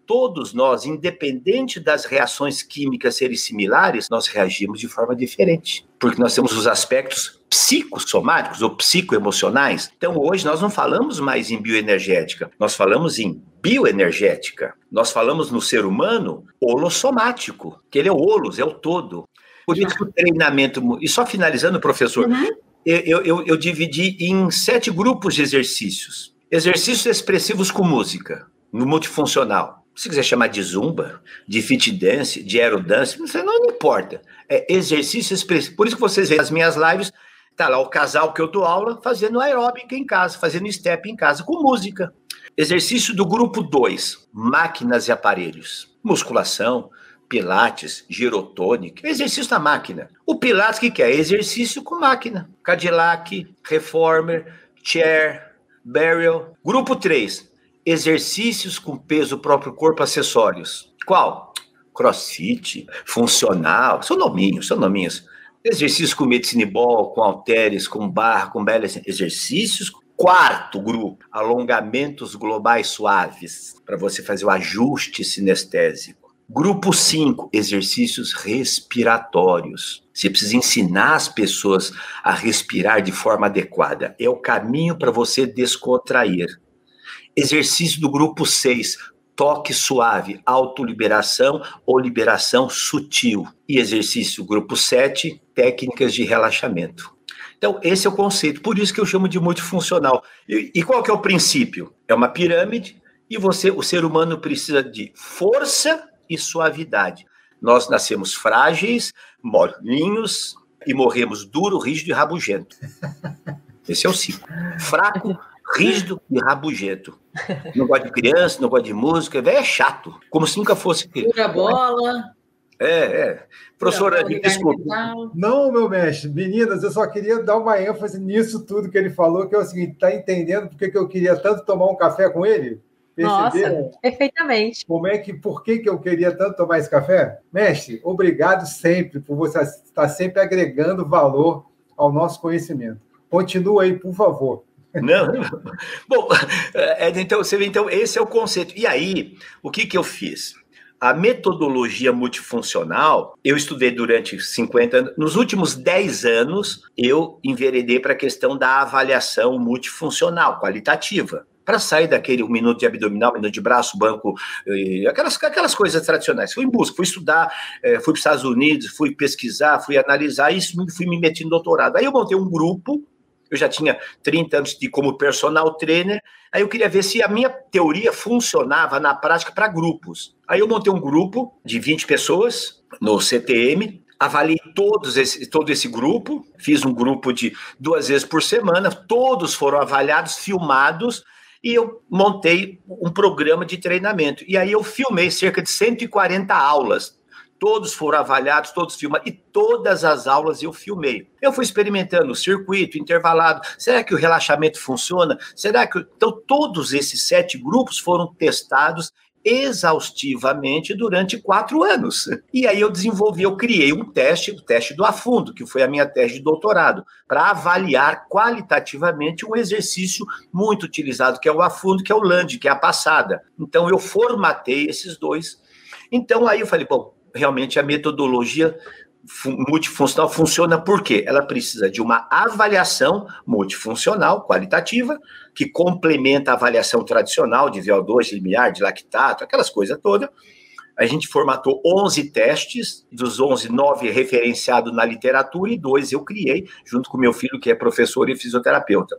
todos nós, independente das reações químicas serem similares, nós reagimos de forma diferente, porque nós temos os aspectos psicossomáticos ou psicoemocionais. Então, hoje nós não falamos mais em bioenergética, nós falamos em bioenergética. Nós falamos no ser humano holossomático, que ele é o holos, é o todo. Por isso que o treinamento. E só finalizando, professor, uhum. eu, eu, eu dividi em sete grupos de exercícios. Exercícios expressivos com música, no multifuncional se quiser chamar de zumba, de fit dance, de aerodance, não, não importa. É exercício expressivo. Por isso que vocês veem as minhas lives, tá lá o casal que eu dou aula fazendo aeróbica em casa, fazendo step em casa com música. Exercício do grupo 2, máquinas e aparelhos. Musculação, pilates, girotônica, exercício na máquina. O pilates que é? Exercício com máquina. Cadillac, reformer, chair, burial. Grupo 3, exercícios com peso próprio corpo, acessórios. Qual? Crossfit, funcional, são nominhos, são nominhos. Exercícios com medicine ball, com halteres, com barra, com belas exercícios. Quarto grupo, alongamentos globais suaves, para você fazer o ajuste sinestésico. Grupo 5, exercícios respiratórios. Você precisa ensinar as pessoas a respirar de forma adequada. É o caminho para você descontrair. Exercício do grupo 6, toque suave, autoliberação ou liberação sutil. E exercício grupo 7, técnicas de relaxamento. Então, esse é o conceito, por isso que eu chamo de multifuncional. E, e qual que é o princípio? É uma pirâmide e você, o ser humano precisa de força e suavidade. Nós nascemos frágeis, molinhos e morremos duro, rígido e rabugento. Esse é o ciclo. Fraco, rígido e rabugento. Não gosta de criança, não gosta de música, velho é chato, como se nunca fosse. Pura bola. É, é. Professora, desculpa. Não, meu mestre, meninas, eu só queria dar uma ênfase nisso tudo que ele falou, que é o seguinte: tá entendendo por que eu queria tanto tomar um café com ele? Perceberam? Nossa, perfeitamente. Como é que, por que, que eu queria tanto tomar esse café? Mestre, obrigado sempre por você estar sempre agregando valor ao nosso conhecimento. Continua aí, por favor. Não, Bom, é, então, você vê, então, esse é o conceito. E aí, o que, que eu fiz? A metodologia multifuncional, eu estudei durante 50 anos. Nos últimos 10 anos, eu enveredei para a questão da avaliação multifuncional, qualitativa para sair daquele um minuto de abdominal, um minuto de braço, banco, aquelas, aquelas coisas tradicionais. Fui em busca, fui estudar, é, fui para os Estados Unidos, fui pesquisar, fui analisar, isso fui me metendo no doutorado. Aí eu montei um grupo, eu já tinha 30 anos de como personal trainer, aí eu queria ver se a minha teoria funcionava na prática para grupos. Aí eu montei um grupo de 20 pessoas no CTM, avaliei todos esse, todo esse grupo, fiz um grupo de duas vezes por semana, todos foram avaliados, filmados, e eu montei um programa de treinamento. E aí eu filmei cerca de 140 aulas. Todos foram avaliados, todos filmados, e todas as aulas eu filmei. Eu fui experimentando o circuito, intervalado. Será que o relaxamento funciona? Será que. Então, todos esses sete grupos foram testados exaustivamente durante quatro anos. E aí eu desenvolvi, eu criei um teste, o teste do afundo, que foi a minha tese de doutorado, para avaliar qualitativamente um exercício muito utilizado, que é o afundo, que é o land, que é a passada. Então eu formatei esses dois. Então aí eu falei, bom, realmente a metodologia multifuncional funciona porque ela precisa de uma avaliação multifuncional, qualitativa, que complementa a avaliação tradicional de VO2, de limiar, de lactato, aquelas coisas todas. A gente formatou 11 testes, dos 11, 9 referenciados na literatura e dois eu criei, junto com meu filho, que é professor e fisioterapeuta.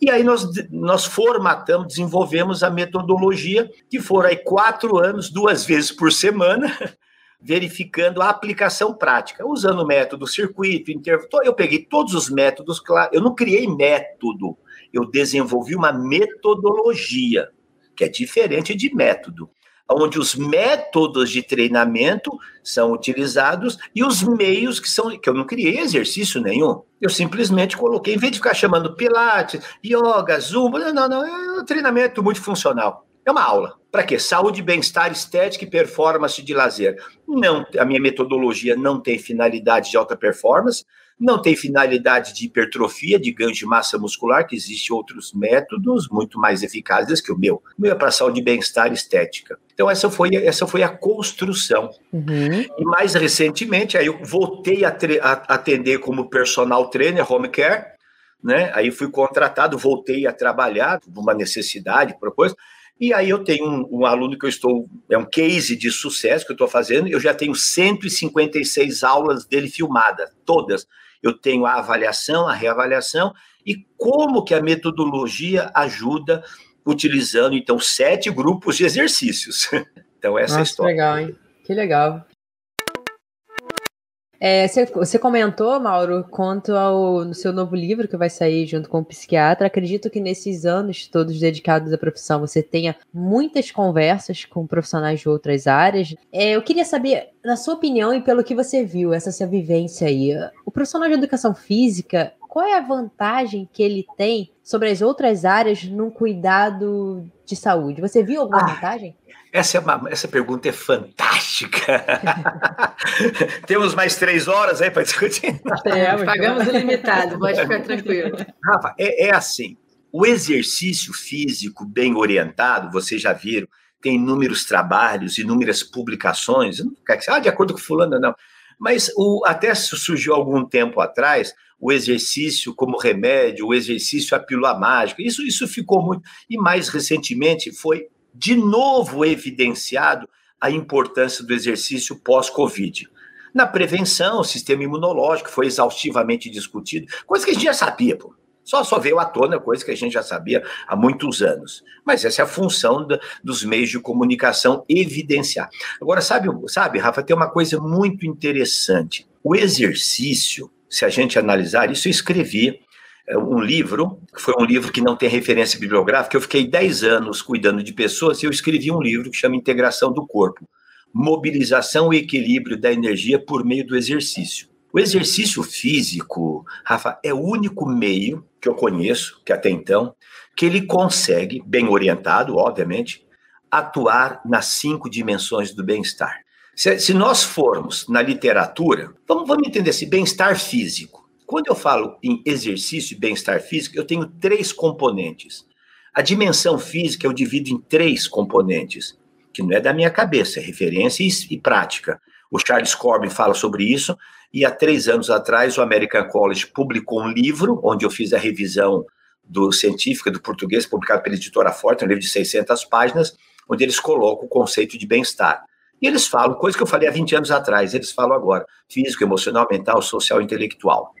E aí nós, nós formatamos, desenvolvemos a metodologia, que foram aí quatro anos, duas vezes por semana, verificando a aplicação prática, usando o método circuito, intervalo. Eu peguei todos os métodos, claro, eu não criei método, eu desenvolvi uma metodologia, que é diferente de método, onde os métodos de treinamento são utilizados e os meios que são, que eu não criei exercício nenhum. Eu simplesmente coloquei, em vez de ficar chamando Pilates, Yoga, Zumba, não, não, é um treinamento multifuncional. É uma aula. Para quê? Saúde, bem-estar, estética e performance de lazer. Não, a minha metodologia não tem finalidade de alta performance, não tem finalidade de hipertrofia, de ganho de massa muscular, que existem outros métodos muito mais eficazes que o meu. O meu é para saúde, bem-estar estética. Então, essa foi, essa foi a construção. Uhum. E mais recentemente, aí eu voltei a, a atender como personal trainer, home care, né? Aí fui contratado, voltei a trabalhar, uma necessidade, propôs. E aí eu tenho um, um, aluno que eu estou, é um case de sucesso que eu estou fazendo, eu já tenho 156 aulas dele filmadas, todas. Eu tenho a avaliação, a reavaliação e como que a metodologia ajuda utilizando, então, sete grupos de exercícios. Então, essa Nossa, é a história. Que legal, hein? Que legal. É, você, comentou, Mauro, quanto ao seu novo livro que vai sair junto com o psiquiatra. Acredito que nesses anos todos dedicados à profissão você tenha muitas conversas com profissionais de outras áreas. É, eu queria saber, na sua opinião e pelo que você viu, essa sua vivência aí, o profissional de educação física, qual é a vantagem que ele tem sobre as outras áreas no cuidado de saúde? Você viu alguma ah, vantagem? Essa, é uma, essa pergunta é fantástica. Temos mais três horas aí para discutir? Temos, pagamos o limitado, pode ficar tranquilo. Rafa, é, é assim: o exercício físico bem orientado, vocês já viram, tem inúmeros trabalhos, inúmeras publicações, não ah, de acordo com fulano, não. Mas o, até surgiu algum tempo atrás o exercício como remédio, o exercício a pílula mágica. Isso, isso ficou muito. E mais recentemente foi de novo evidenciado a importância do exercício pós-Covid. Na prevenção, o sistema imunológico foi exaustivamente discutido, coisa que a gente já sabia, pô. Só só veio à tona coisa que a gente já sabia há muitos anos. Mas essa é a função da, dos meios de comunicação evidenciar. Agora, sabe, sabe, Rafa, tem uma coisa muito interessante. O exercício, se a gente analisar isso, eu escrevi é, um livro, que foi um livro que não tem referência bibliográfica, eu fiquei 10 anos cuidando de pessoas e eu escrevi um livro que chama Integração do Corpo, Mobilização e Equilíbrio da Energia por meio do Exercício. O exercício físico, Rafa, é o único meio que eu conheço, que até então, que ele consegue, bem orientado, obviamente, atuar nas cinco dimensões do bem-estar. Se, se, nós formos na literatura, vamos, vamos entender esse bem-estar físico. Quando eu falo em exercício e bem-estar físico, eu tenho três componentes. A dimensão física eu divido em três componentes, que não é da minha cabeça, é referência e, e prática. O Charles Corbin fala sobre isso, e há três anos atrás, o American College publicou um livro, onde eu fiz a revisão do científica do português, publicado pela editora Forte, um livro de 600 páginas, onde eles colocam o conceito de bem-estar. E eles falam, coisa que eu falei há 20 anos atrás, eles falam agora, físico, emocional, mental, social, intelectual.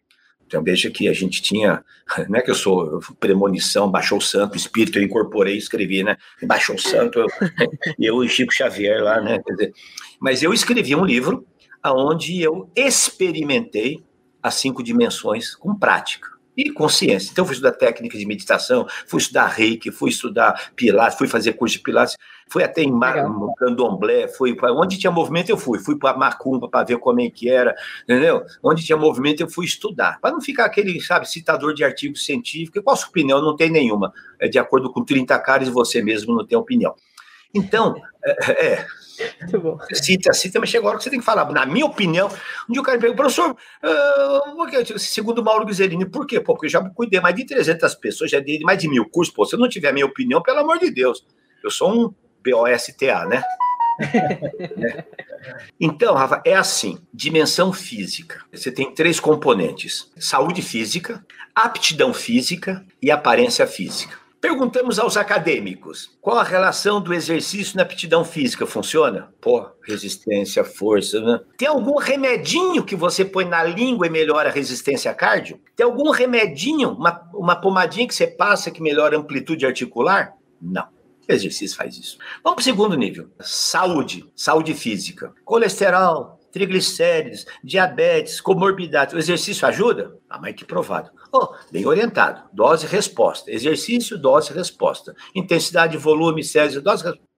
Então veja que a gente tinha, não é que eu sou premonição, baixou o santo, espírito, eu incorporei, escrevi, né? Baixou o santo, eu, eu e Chico Xavier lá, né? Dizer, mas eu escrevi um livro aonde eu experimentei as cinco dimensões com prática e consciência. Então, fui estudar técnica de meditação, fui estudar reiki, fui estudar pilates, fui fazer curso de pilates, fui até em no candomblé, fui para onde tinha movimento eu fui, fui para macumba para ver como é que era, entendeu? Onde tinha movimento eu fui estudar, para não ficar aquele, sabe, citador de artigos científicos. Qual a sua opinião? Não tem nenhuma. É de acordo com 30 caras você mesmo não tem opinião. Então, é, é bom. Cita, cita, mas chega a hora que você tem que falar. Na minha opinião, um dia o cara me pergunta, professor, uh, segundo Mauro Guzerini, por quê? Pô, porque eu já cuidei mais de 300 pessoas, já dei mais de mil cursos. Pô, se eu não tiver a minha opinião, pelo amor de Deus, eu sou um BOSTA, né? Então, Rafa, é assim: dimensão física. Você tem três componentes: saúde física, aptidão física e aparência física. Perguntamos aos acadêmicos qual a relação do exercício na aptidão física. Funciona? Pô, resistência, força. Né? Tem algum remedinho que você põe na língua e melhora a resistência cardio? Tem algum remedinho, uma, uma pomadinha que você passa que melhora a amplitude articular? Não. Exercício faz isso. Vamos para o segundo nível: saúde, saúde física. Colesterol, triglicérides, diabetes, comorbidade. O exercício ajuda? Ah, mas que provado. Oh, bem orientado. Dose resposta. Exercício, dose resposta. Intensidade, volume, césio, dose resposta.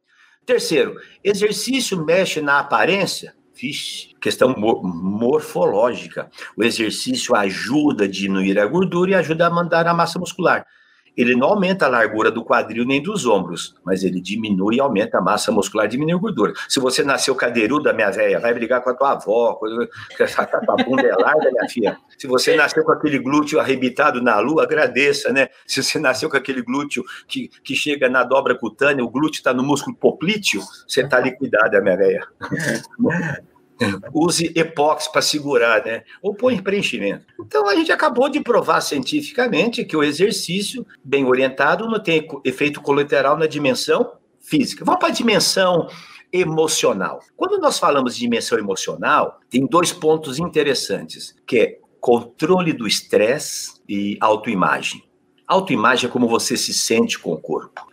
Terceiro, exercício mexe na aparência? Vixe, questão morfológica. O exercício ajuda a diminuir a gordura e ajuda a mandar a massa muscular ele não aumenta a largura do quadril nem dos ombros, mas ele diminui e aumenta a massa muscular, diminui a gordura. Se você nasceu cadeiruda, minha velha, vai brigar com a tua avó, com a tua bunda é larga, minha filha. Se você nasceu com aquele glúteo arrebitado na lua, agradeça, né? Se você nasceu com aquele glúteo que, que chega na dobra cutânea, o glúteo está no músculo poplíteo, você está liquidada, minha velha. use epóxi para segurar, né? Ou põe preenchimento. Então a gente acabou de provar cientificamente que o exercício bem orientado não tem efeito colateral na dimensão física. Vamos para a dimensão emocional. Quando nós falamos de dimensão emocional, tem dois pontos interessantes, que é controle do estresse e autoimagem. Autoimagem é como você se sente com o corpo.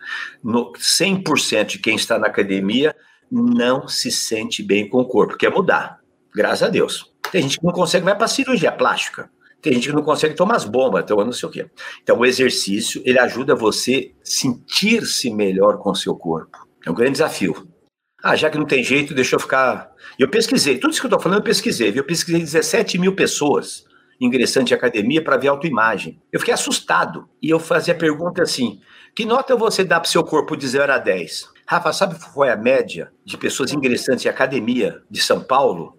No 100% de quem está na academia não se sente bem com o corpo, quer mudar. Graças a Deus. Tem gente que não consegue, vai para cirurgia plástica. Tem gente que não consegue tomar as bombas, então não sei o quê. Então, o exercício, ele ajuda você sentir-se melhor com o seu corpo. É um grande desafio. Ah, já que não tem jeito, deixa eu ficar. Eu pesquisei, tudo isso que eu estou falando, eu pesquisei. Eu pesquisei 17 mil pessoas ingressantes de academia para ver autoimagem. Eu fiquei assustado. E eu fazia a pergunta assim: que nota você dá para o seu corpo de 0 a 10? Rafa, sabe qual é a média de pessoas ingressantes em academia de São Paulo?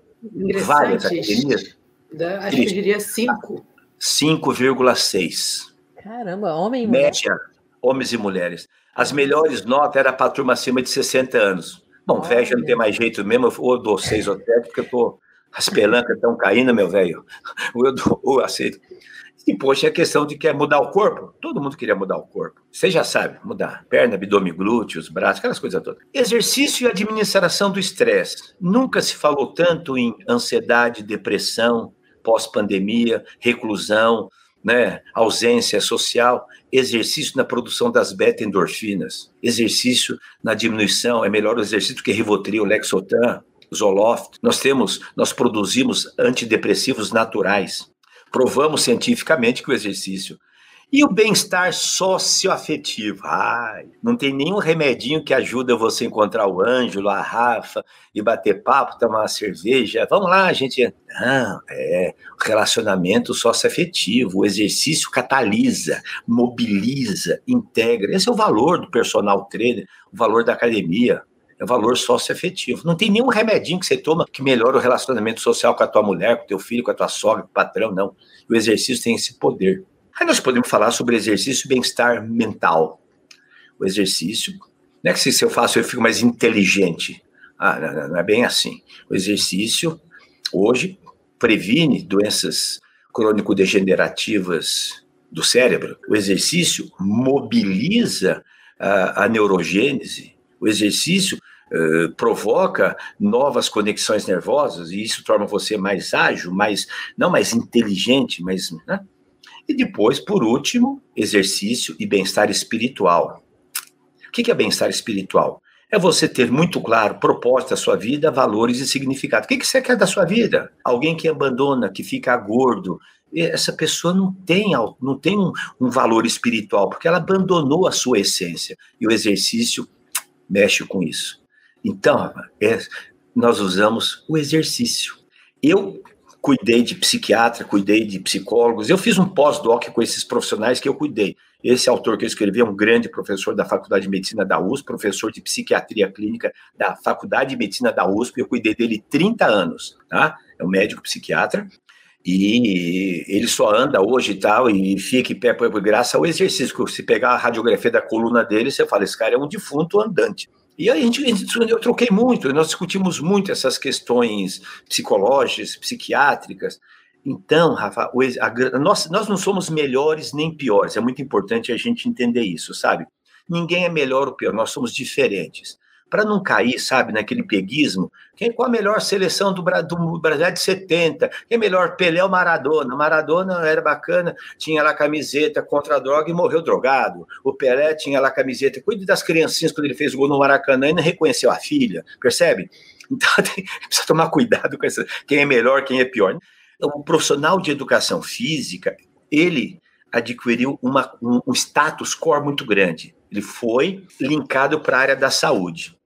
Várias academias? Da, acho que eu diria 5. 5,6. Caramba, homem e mulher. Média, homens e mulheres. As melhores notas eram para a turma acima de 60 anos. Bom, velho já não tem mais jeito mesmo, ou dou 6 ou 7, porque eu tô, as pelancas estão caindo, meu velho. Ou eu, dou, ou eu aceito. E, poxa, é a questão de quer mudar o corpo. Todo mundo queria mudar o corpo. Você já sabe, mudar. Perna, abdômen, glúteos, braços, aquelas coisas todas. Exercício e administração do estresse. Nunca se falou tanto em ansiedade, depressão, pós-pandemia, reclusão, né, ausência social, exercício na produção das beta-endorfinas, exercício na diminuição, é melhor o exercício que Rivotril, Lexotan, Zoloft. Nós temos, nós produzimos antidepressivos naturais. Provamos cientificamente que o exercício e o bem-estar socioafetivo? Ai, não tem nenhum remedinho que ajuda você a encontrar o Ângelo, a Rafa e bater papo, tomar uma cerveja. Vamos lá, gente. Não, é relacionamento socioafetivo, o exercício catalisa, mobiliza, integra. Esse é o valor do personal trainer, o valor da academia. É valor socioafetivo. Não tem nenhum remedinho que você toma que melhora o relacionamento social com a tua mulher, com o teu filho, com a tua sogra, com o patrão, não. O exercício tem esse poder. Aí nós podemos falar sobre exercício e bem-estar mental. O exercício, não é que se eu faço eu fico mais inteligente. Ah, não, não é bem assim. O exercício, hoje, previne doenças crônico-degenerativas do cérebro. O exercício mobiliza a, a neurogênese. O exercício uh, provoca novas conexões nervosas e isso torna você mais ágil, mais não mais inteligente, mas né? E depois, por último, exercício e bem-estar espiritual. O que é bem-estar espiritual? É você ter muito claro propósito da sua vida, valores e significado. O que você quer da sua vida? Alguém que abandona, que fica gordo, essa pessoa não tem, não tem um valor espiritual, porque ela abandonou a sua essência. E o exercício mexe com isso. Então, é, nós usamos o exercício. Eu cuidei de psiquiatra, cuidei de psicólogos. Eu fiz um pós-doc com esses profissionais que eu cuidei. Esse autor que eu escrevi é um grande professor da Faculdade de Medicina da USP, professor de psiquiatria clínica da Faculdade de Medicina da USP. Eu cuidei dele 30 anos, tá? É um médico psiquiatra. E ele só anda hoje e tal, e fica em pé por graça ao exercício. Se pegar a radiografia da coluna dele, você fala: esse cara é um defunto andante. E aí a gente, eu troquei muito, nós discutimos muito essas questões psicológicas, psiquiátricas. Então, Rafa, a, nós, nós não somos melhores nem piores, é muito importante a gente entender isso, sabe? Ninguém é melhor ou pior, nós somos diferentes para não cair, sabe, naquele peguismo. Quem, qual a melhor seleção do, do Brasil de 70? Quem é melhor? Pelé ou Maradona? Maradona era bacana, tinha lá camiseta contra a droga e morreu drogado. O Pelé tinha lá camiseta, cuide das criancinhas quando ele fez o gol no Maracanã e não reconheceu a filha, percebe? Então tem, precisa tomar cuidado com essa, quem é melhor, quem é pior. O profissional de educação física, ele adquiriu uma, um, um status core muito grande. Ele foi linkado para a área da saúde.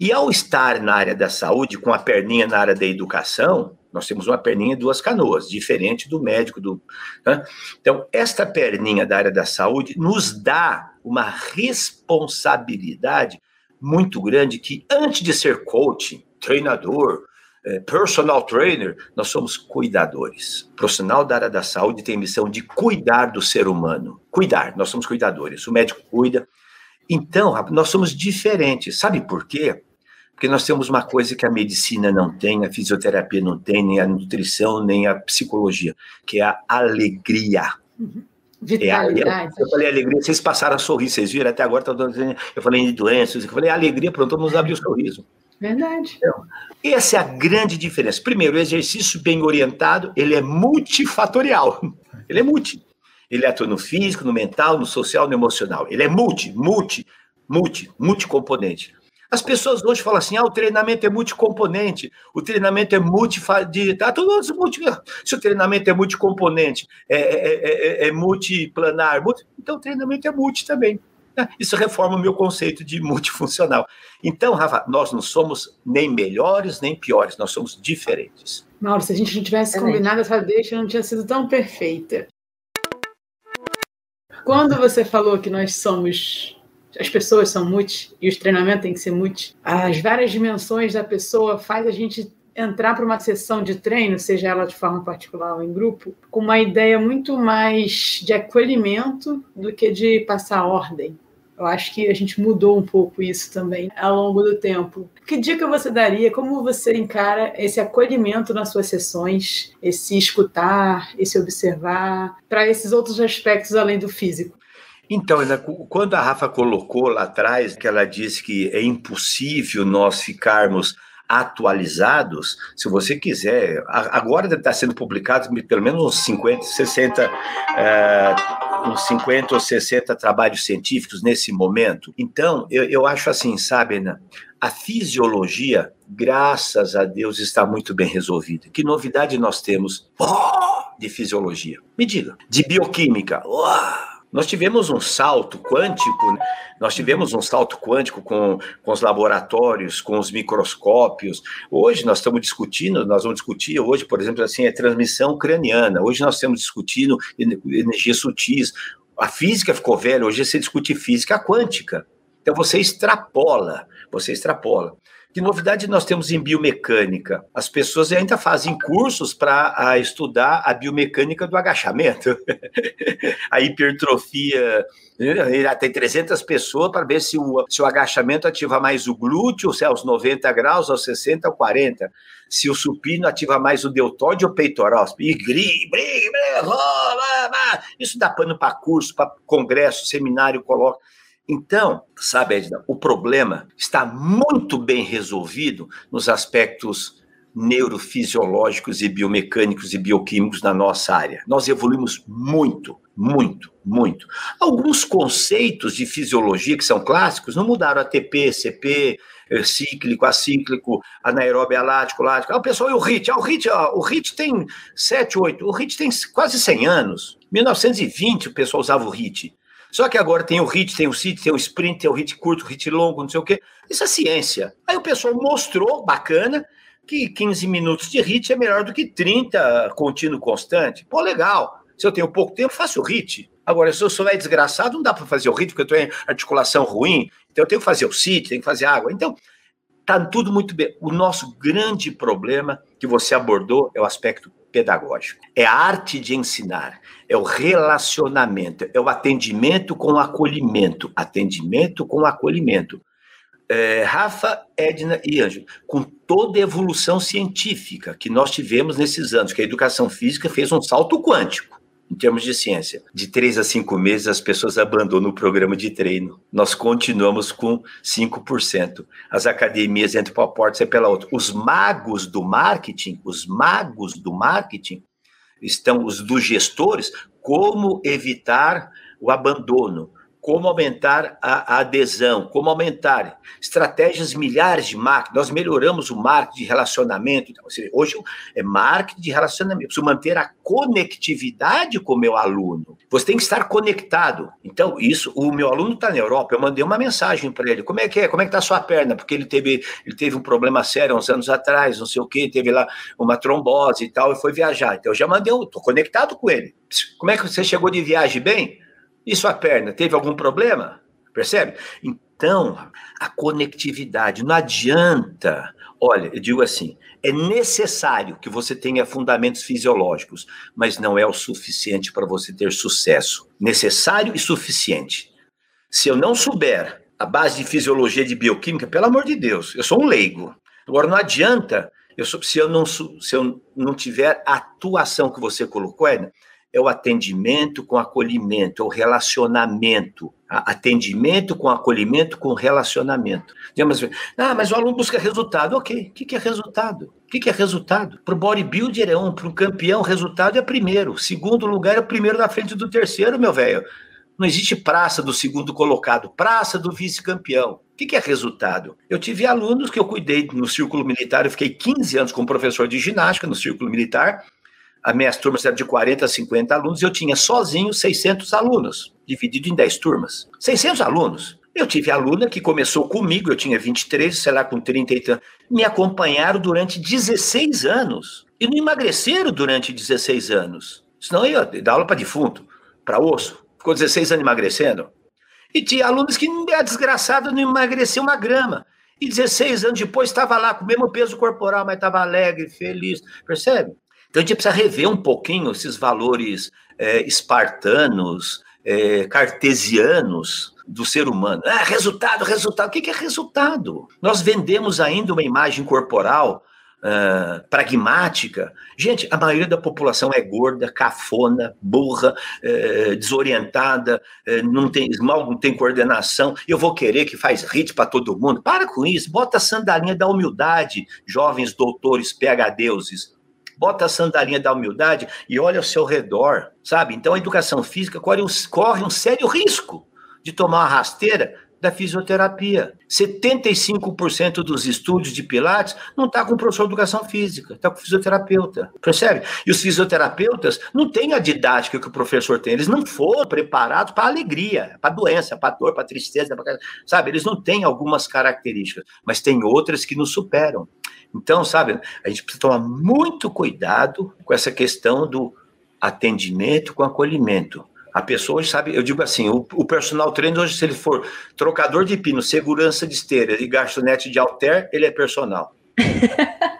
E ao estar na área da saúde, com a perninha na área da educação, nós temos uma perninha e duas canoas, diferente do médico. Do, né? Então, esta perninha da área da saúde nos dá uma responsabilidade muito grande que, antes de ser coach, treinador, é, personal trainer, nós somos cuidadores. O profissional da área da saúde tem a missão de cuidar do ser humano. Cuidar, nós somos cuidadores. O médico cuida. Então, nós somos diferentes. Sabe por quê? Porque nós temos uma coisa que a medicina não tem, a fisioterapia não tem, nem a nutrição, nem a psicologia, que é a alegria. Uhum. Vitalidade. É, eu falei alegria, vocês passaram a sorrir, vocês viram até agora, eu falei de doenças, eu falei alegria, pronto, vamos abrir o sorriso. Verdade. Então, essa é a grande diferença. Primeiro, o exercício bem orientado, ele é multifatorial. Ele é multi. Ele atua no físico, no mental, no social, no emocional. Ele é multi, multi, multi, multicomponente. As pessoas hoje falam assim: ah, o treinamento é multicomponente, o treinamento é multi. Tá, multi se o treinamento é multicomponente, é, é, é, é multiplanar, multi, então o treinamento é multi também. Isso reforma o meu conceito de multifuncional. Então, Rafa, nós não somos nem melhores nem piores, nós somos diferentes. Mauro, se a gente não tivesse combinado essa deixa, não tinha sido tão perfeita. Quando você falou que nós somos as pessoas são multi e os treinamentos têm que ser multi. As várias dimensões da pessoa faz a gente entrar para uma sessão de treino, seja ela de forma particular ou em grupo, com uma ideia muito mais de acolhimento do que de passar ordem. Eu acho que a gente mudou um pouco isso também ao longo do tempo. Que dica você daria? Como você encara esse acolhimento nas suas sessões, esse escutar, esse observar, para esses outros aspectos além do físico? Então, quando a Rafa colocou lá atrás, que ela disse que é impossível nós ficarmos atualizados, se você quiser, agora deve estar sendo publicado pelo menos uns 50, 60, é, uns 50 ou 60 trabalhos científicos nesse momento. Então, eu, eu acho assim, sabe, Ana, a fisiologia, graças a Deus, está muito bem resolvida. Que novidade nós temos oh, de fisiologia? Me diga. De bioquímica. Oh, nós tivemos um salto quântico, né? nós tivemos um salto quântico com, com os laboratórios, com os microscópios. Hoje nós estamos discutindo, nós vamos discutir hoje, por exemplo, assim, a transmissão craniana. Hoje nós estamos discutindo energias sutis. A física ficou velha, hoje você discute física quântica. Então você extrapola, você extrapola. Que novidade nós temos em biomecânica? As pessoas ainda fazem cursos para estudar a biomecânica do agachamento, a hipertrofia. Né? Tem 300 pessoas para ver se o, se o agachamento ativa mais o glúteo, se é aos 90 graus, aos 60 ou 40. Se o supino ativa mais o deltóide ou o peitoral. E isso dá pano para curso, para congresso, seminário, coloca. Então, sabe, Edna, o problema está muito bem resolvido nos aspectos neurofisiológicos e biomecânicos e bioquímicos na nossa área. Nós evoluímos muito, muito, muito. Alguns conceitos de fisiologia que são clássicos não mudaram. ATP, CP, eh, cíclico, acíclico, anaeróbio, alático, lático. Ah, o pessoal, e o HIT? Ah, o HIT, ó, o HIT tem 7, 8, o HIT tem quase 100 anos. 1920 o pessoal usava o HIT. Só que agora tem o hit, tem o sit, tem o sprint, tem o hit curto, hit longo, não sei o quê. Isso é ciência. Aí o pessoal mostrou, bacana, que 15 minutos de hit é melhor do que 30 contínuo constante. Pô, legal. Se eu tenho pouco tempo, faço o hit. Agora, se eu sou é desgraçado, não dá para fazer o hit, porque eu tenho articulação ruim. Então, eu tenho que fazer o sit, tenho que fazer água. Então, tá tudo muito bem. O nosso grande problema que você abordou é o aspecto pedagógico. É a arte de ensinar, é o relacionamento, é o atendimento com o acolhimento. Atendimento com o acolhimento. É, Rafa, Edna e Ângelo, com toda a evolução científica que nós tivemos nesses anos, que a educação física fez um salto quântico em termos de ciência. De três a cinco meses, as pessoas abandonam o programa de treino. Nós continuamos com 5%. As academias entram por uma porta e pela outra. Os magos do marketing, os magos do marketing, estão os dos gestores, como evitar o abandono, como aumentar a, adesão, como aumentar estratégias milhares de marketing. Nós melhoramos o marketing de relacionamento. Então, hoje é marketing de relacionamento. Preciso manter a conectividade com o meu aluno. Você tem que estar conectado. Então, isso, o meu aluno está na Europa, eu mandei uma mensagem para ele. Como é que é? Como é que está a sua perna? Porque ele teve, ele teve um problema sério uns anos atrás, não sei o quê, teve lá uma trombose e tal, e foi viajar. Então, eu já mandei, estou conectado com ele. Como é que você chegou de viagem bem? E sua perna teve algum problema? Percebe? Então, a conectividade não adianta. Olha, eu digo assim: é necessário que você tenha fundamentos fisiológicos, mas não é o suficiente para você ter sucesso. Necessário e suficiente. Se eu não souber a base de fisiologia de bioquímica, pelo amor de Deus, eu sou um leigo. Agora, não adianta, eu, se, eu não, se eu não tiver a atuação que você colocou, Edna, é o atendimento com acolhimento, é o relacionamento. Atendimento com acolhimento com relacionamento. Ah, mas o aluno busca resultado. Ok, o que é resultado? O que é resultado? Para o bodybuilder é um, para o campeão, resultado é primeiro. Segundo lugar é o primeiro na frente do terceiro, meu velho. Não existe praça do segundo colocado, praça do vice-campeão. O que é resultado? Eu tive alunos que eu cuidei no círculo militar, eu fiquei 15 anos como professor de ginástica no círculo militar, as minhas turmas eram de 40 a 50 alunos, eu tinha sozinho 600 alunos, dividido em 10 turmas. 600 alunos. Eu tive aluna que começou comigo, eu tinha 23, sei lá, com 30 e tanto. Me acompanharam durante 16 anos. E não emagreceram durante 16 anos. Senão eu ia dar aula para defunto, para osso. Ficou 16 anos emagrecendo. E tinha alunos que, a desgraçada, não emagreceu uma grama. E 16 anos depois estava lá com o mesmo peso corporal, mas estava alegre, feliz. Percebe? Então a gente precisa rever um pouquinho esses valores é, espartanos, é, cartesianos do ser humano. Ah, resultado, resultado. O que é resultado? Nós vendemos ainda uma imagem corporal uh, pragmática. Gente, a maioria da população é gorda, cafona, burra, uh, desorientada, uh, não tem, mal não tem coordenação. Eu vou querer que faz hit para todo mundo. Para com isso, bota a sandalinha da humildade, jovens doutores, PHDeuses. Bota a sandalinha da humildade e olha ao seu redor, sabe? Então a educação física corre um, corre um sério risco de tomar uma rasteira da fisioterapia. 75% dos estúdios de Pilates não está com o professor de educação física, está com o fisioterapeuta. Percebe? E os fisioterapeutas não têm a didática que o professor tem, eles não foram preparados para alegria, para doença, para dor, para tristeza, pra... sabe? Eles não têm algumas características, mas tem outras que nos superam. Então, sabe, a gente precisa tomar muito cuidado com essa questão do atendimento com acolhimento. A pessoa hoje sabe, eu digo assim, o, o, personal trainer hoje, se ele for trocador de pino, segurança de esteira e garçonete de alter, ele é personal.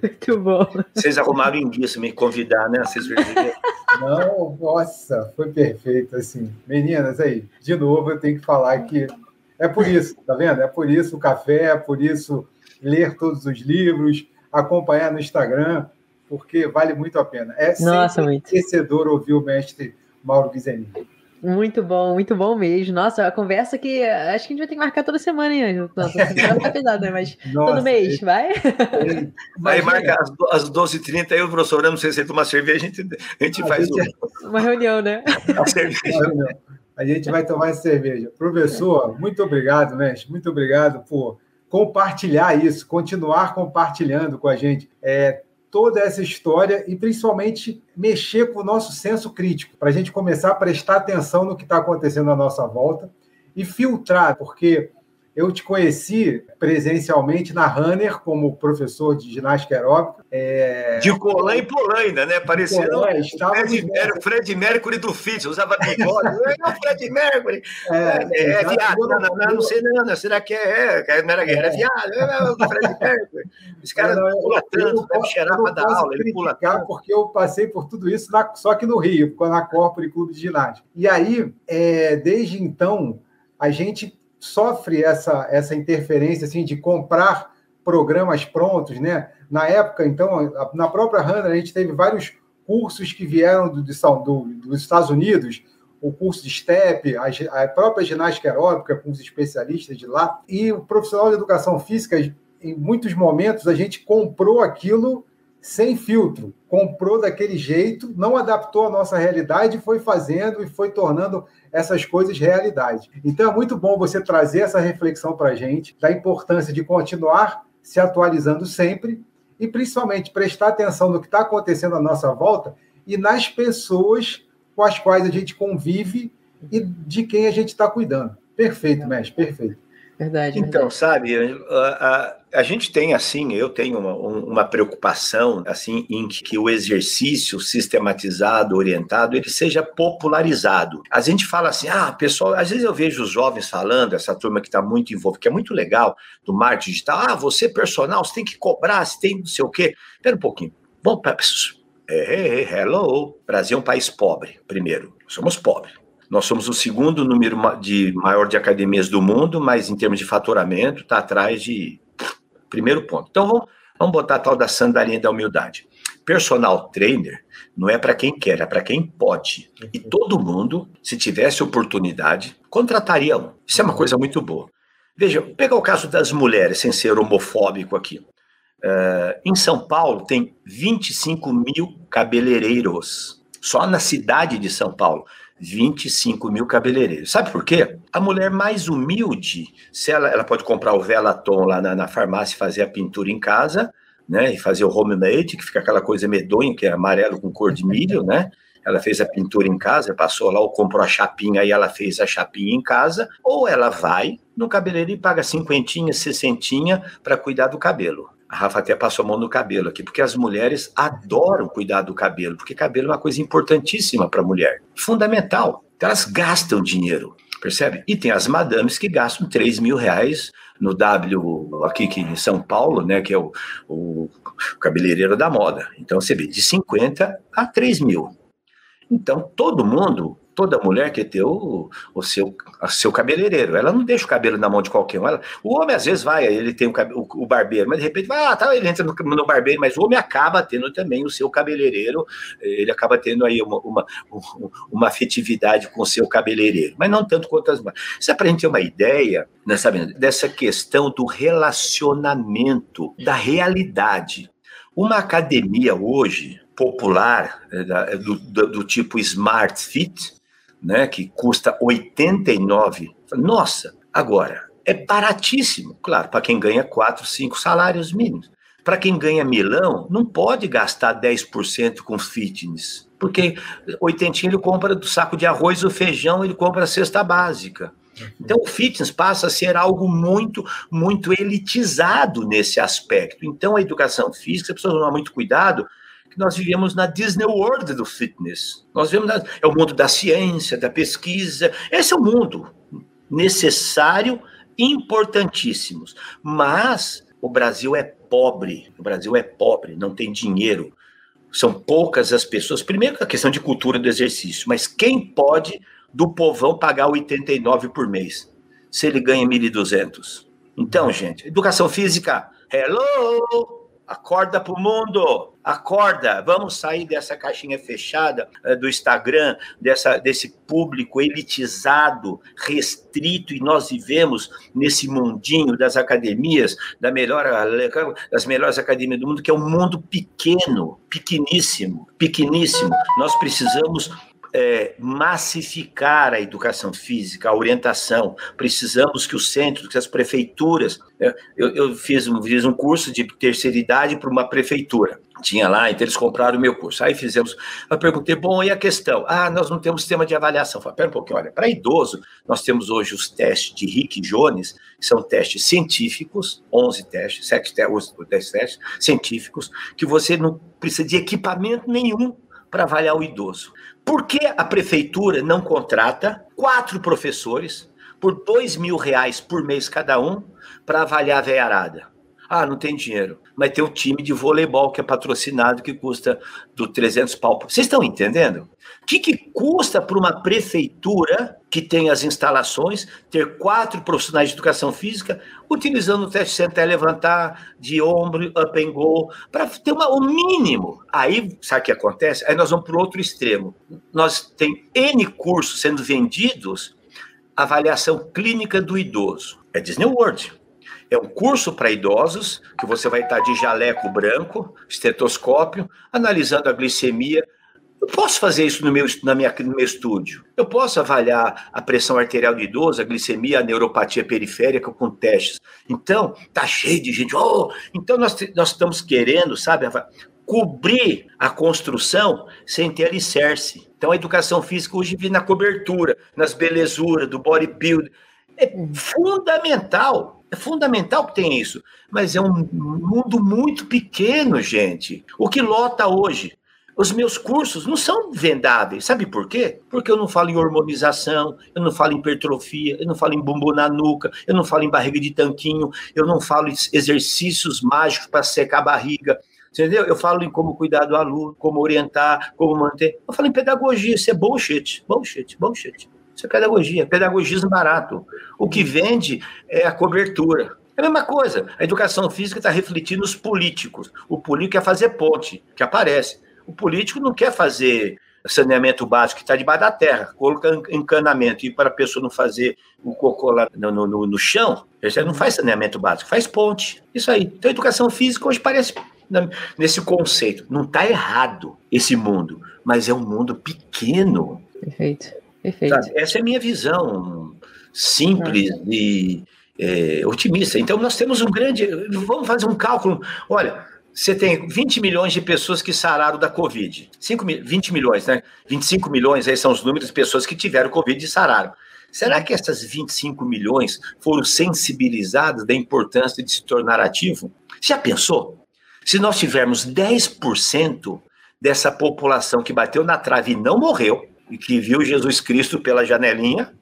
Muito bom. Vocês arrumaram em guia me convidar, né? Vocês Não, nossa, foi perfeito. Assim, meninas, aí, de novo, eu tenho que falar que é por isso, tá vendo? É por isso o café, é por isso ler todos os livros, acompanhar no Instagram porque vale muito a pena. É Nossa, muito. enriquecedor ouvir o mestre Mauro Guizeni. Muito bom, muito bom mesmo. Nossa, a conversa que acho que a gente vai ter que marcar toda semana, hein, Anjo? Toda semana tá pesado, né? Mas Nossa, todo mês, ele... vai? Vai marcar às 12h30 aí o professor, não sei se ele toma cerveja, a gente, a gente a faz gente... uma reunião, né? A cerveja. A gente vai tomar cerveja. Professor, muito obrigado, mestre. Muito obrigado por compartilhar isso, continuar compartilhando com a gente. É, toda essa história e principalmente mexer com o nosso senso crítico, para a gente começar a prestar atenção no que está acontecendo à nossa volta e filtrar, porque eu te conheci presencialmente na Runner como professor de ginástica aeróbica. É... De Colã e Polaina, né? Parecendo o Fred, era o Fred Mercury do Fit, usava bigode. é o Fred Mercury. É, é, é viado. Não, não, não, não, sei não. Será que é? é era guerra, é viado. É o Fred Mercury. Esse cara não, não, pula tanto, deve cheirar para dar aula. Ele pula tanto. Porque eu passei por tudo isso na, só que no Rio, na Corpore Clube de Ginástica. E aí, é, desde então, a gente sofre essa, essa interferência assim, de comprar programas prontos, né? Na época, então, na própria Runner, a gente teve vários cursos que vieram do, do, dos Estados Unidos, o curso de STEP, a, a própria ginástica aeróbica com os especialistas de lá, e o profissional de educação física, em muitos momentos, a gente comprou aquilo sem filtro, comprou daquele jeito, não adaptou à nossa realidade, foi fazendo e foi tornando essas coisas realidade. Então é muito bom você trazer essa reflexão para a gente da importância de continuar se atualizando sempre e principalmente prestar atenção no que está acontecendo à nossa volta e nas pessoas com as quais a gente convive e de quem a gente está cuidando. Perfeito, mestre, perfeito. Verdade. Então, verdade. sabe, a, a, a, gente tem assim, eu tenho uma, uma preocupação assim em que o exercício sistematizado, orientado, ele seja popularizado. A gente fala assim, ah, pessoal, às vezes eu vejo os jovens falando, essa turma que está muito envolvida, que é muito legal, do marketing digital, ah, você personal, você tem que cobrar, você tem não sei o quê. Espera um pouquinho. Bom, hey, hello, Brasil é um país pobre, primeiro, somos pobres. Nós somos o segundo número de maior de academias do mundo, mas em termos de faturamento está atrás de primeiro ponto. Então vamos, vamos botar a tal da sandalinha da humildade. Personal trainer não é para quem quer, é para quem pode. E todo mundo, se tivesse oportunidade, contrataria um. Isso é uma coisa muito boa. Veja, pegar o caso das mulheres, sem ser homofóbico aqui. Uh, em São Paulo tem 25 mil cabeleireiros, só na cidade de São Paulo. 25 mil cabeleireiros. Sabe por quê? A mulher mais humilde, se ela, ela pode comprar o Velaton lá na, na farmácia e fazer a pintura em casa, né? E fazer o homemade, que fica aquela coisa medonha, que é amarelo com cor de milho, né? Ela fez a pintura em casa, passou lá ou comprou a chapinha e ela fez a chapinha em casa, ou ela vai no cabeleireiro e paga cinquentinha, sessentinha para cuidar do cabelo. A Rafa até passou a mão no cabelo aqui, porque as mulheres adoram cuidar do cabelo, porque cabelo é uma coisa importantíssima para a mulher, fundamental. Então elas gastam dinheiro, percebe? E tem as madames que gastam 3 mil reais no W aqui, aqui em São Paulo, né, que é o, o cabeleireiro da moda. Então você vê de 50 a 3 mil. Então todo mundo Toda mulher quer ter o, o seu, o seu cabeleireiro. Ela não deixa o cabelo na mão de qualquer um. Ela, o homem, às vezes, vai, ele tem o, o, o barbeiro, mas de repente vai, ah, tá, ele entra no, no, barbeiro, mas o homem acaba tendo também o seu cabeleireiro, ele acaba tendo aí uma, uma, uma afetividade com o seu cabeleireiro, mas não tanto quanto as mulheres. Isso é para a gente ter uma ideia né, sabe, dessa questão do relacionamento, da realidade. Uma academia hoje, popular, é, do, do, do tipo Smart Fit, né, que custa 89. Nossa, agora, é baratíssimo, claro, para quem ganha 4, 5 salários mínimos. Para quem ganha milão, não pode gastar 10% com fitness, porque oitentinho ele compra do saco de arroz, o feijão, ele compra a cesta básica. Então, o fitness passa a ser algo muito, muito elitizado nesse aspecto. Então, a educação física, pessoas tomar muito cuidado, que nós vivemos na Disney World do fitness. Nós vivemos na, é o mundo da ciência, da pesquisa. Esse é o mundo necessário, importantíssimos. Mas o Brasil é pobre. O Brasil é pobre, não tem dinheiro. São poucas as pessoas. Primeiro, a questão de cultura do exercício, mas quem pode do povão pagar 89 por mês, se ele ganha 1.200? Então, gente, educação física, hello! Acorda para o mundo, acorda. Vamos sair dessa caixinha fechada uh, do Instagram, dessa, desse público elitizado, restrito, e nós vivemos nesse mundinho das academias, da melhor, das melhores academias do mundo, que é um mundo pequeno, pequeníssimo, pequeníssimo. Nós precisamos é, massificar a educação física, a orientação. Precisamos que os centros, que as prefeituras. É, eu, eu fiz, um, fiz um curso de terceira idade para uma prefeitura. Tinha lá, então eles compraram o meu curso. Aí fizemos. Eu perguntei, bom, e a questão? Ah, nós não temos sistema de avaliação. Falei, pera um pouquinho, olha, para idoso, nós temos hoje os testes de Rick Jones, que são testes científicos, 11 testes, 7 testes, 10 testes científicos, que você não precisa de equipamento nenhum para avaliar o idoso. Por que a prefeitura não contrata quatro professores por dois mil reais por mês cada um para avaliar a veiarada? Ah, não tem dinheiro. Mas tem o time de voleibol que é patrocinado que custa do 300 pau. Vocês estão entendendo? O que, que custa para uma prefeitura que tem as instalações ter quatro profissionais de educação física utilizando o teste sentar levantar de ombro, up and go, para ter uma, o mínimo. Aí, sabe o que acontece? Aí nós vamos para o outro extremo. Nós tem N cursos sendo vendidos avaliação clínica do idoso. É Disney World. É um curso para idosos, que você vai estar de jaleco branco, estetoscópio, analisando a glicemia. Eu posso fazer isso no meu, na minha, no meu estúdio. Eu posso avaliar a pressão arterial do idoso, a glicemia, a neuropatia periférica com testes. Então, tá cheio de gente. Oh, então, nós, nós estamos querendo, sabe, cobrir a construção sem ter alicerce. Então, a educação física hoje vive na cobertura, nas belezuras, do bodybuilding. É fundamental é fundamental que tenha isso, mas é um mundo muito pequeno, gente. O que lota hoje? Os meus cursos não são vendáveis. Sabe por quê? Porque eu não falo em hormonização, eu não falo em hipertrofia, eu não falo em bumbum na nuca, eu não falo em barriga de tanquinho, eu não falo em exercícios mágicos para secar a barriga. Entendeu? Eu falo em como cuidar do aluno, como orientar, como manter. Eu falo em pedagogia, isso é bullshit, bullshit, bullshit. Isso é pedagogia, pedagogismo barato. O que vende é a cobertura. É a mesma coisa. A educação física está refletindo os políticos. O político quer fazer ponte, que aparece. O político não quer fazer saneamento básico que está debaixo da terra, colocar encanamento e para a pessoa não fazer o cocô lá no, no, no chão, você não faz saneamento básico, faz ponte. Isso aí. Então, a educação física hoje parece nesse conceito. Não está errado esse mundo, mas é um mundo pequeno. Perfeito. Perfeito. Sabe? Essa é a minha visão simples e é, otimista. Então, nós temos um grande. Vamos fazer um cálculo. Olha, você tem 20 milhões de pessoas que sararam da Covid. 5, 20 milhões, né? 25 milhões aí são os números de pessoas que tiveram Covid e sararam. Será que essas 25 milhões foram sensibilizadas da importância de se tornar ativo? Já pensou? Se nós tivermos 10% dessa população que bateu na trave e não morreu, e que viu Jesus Cristo pela janelinha,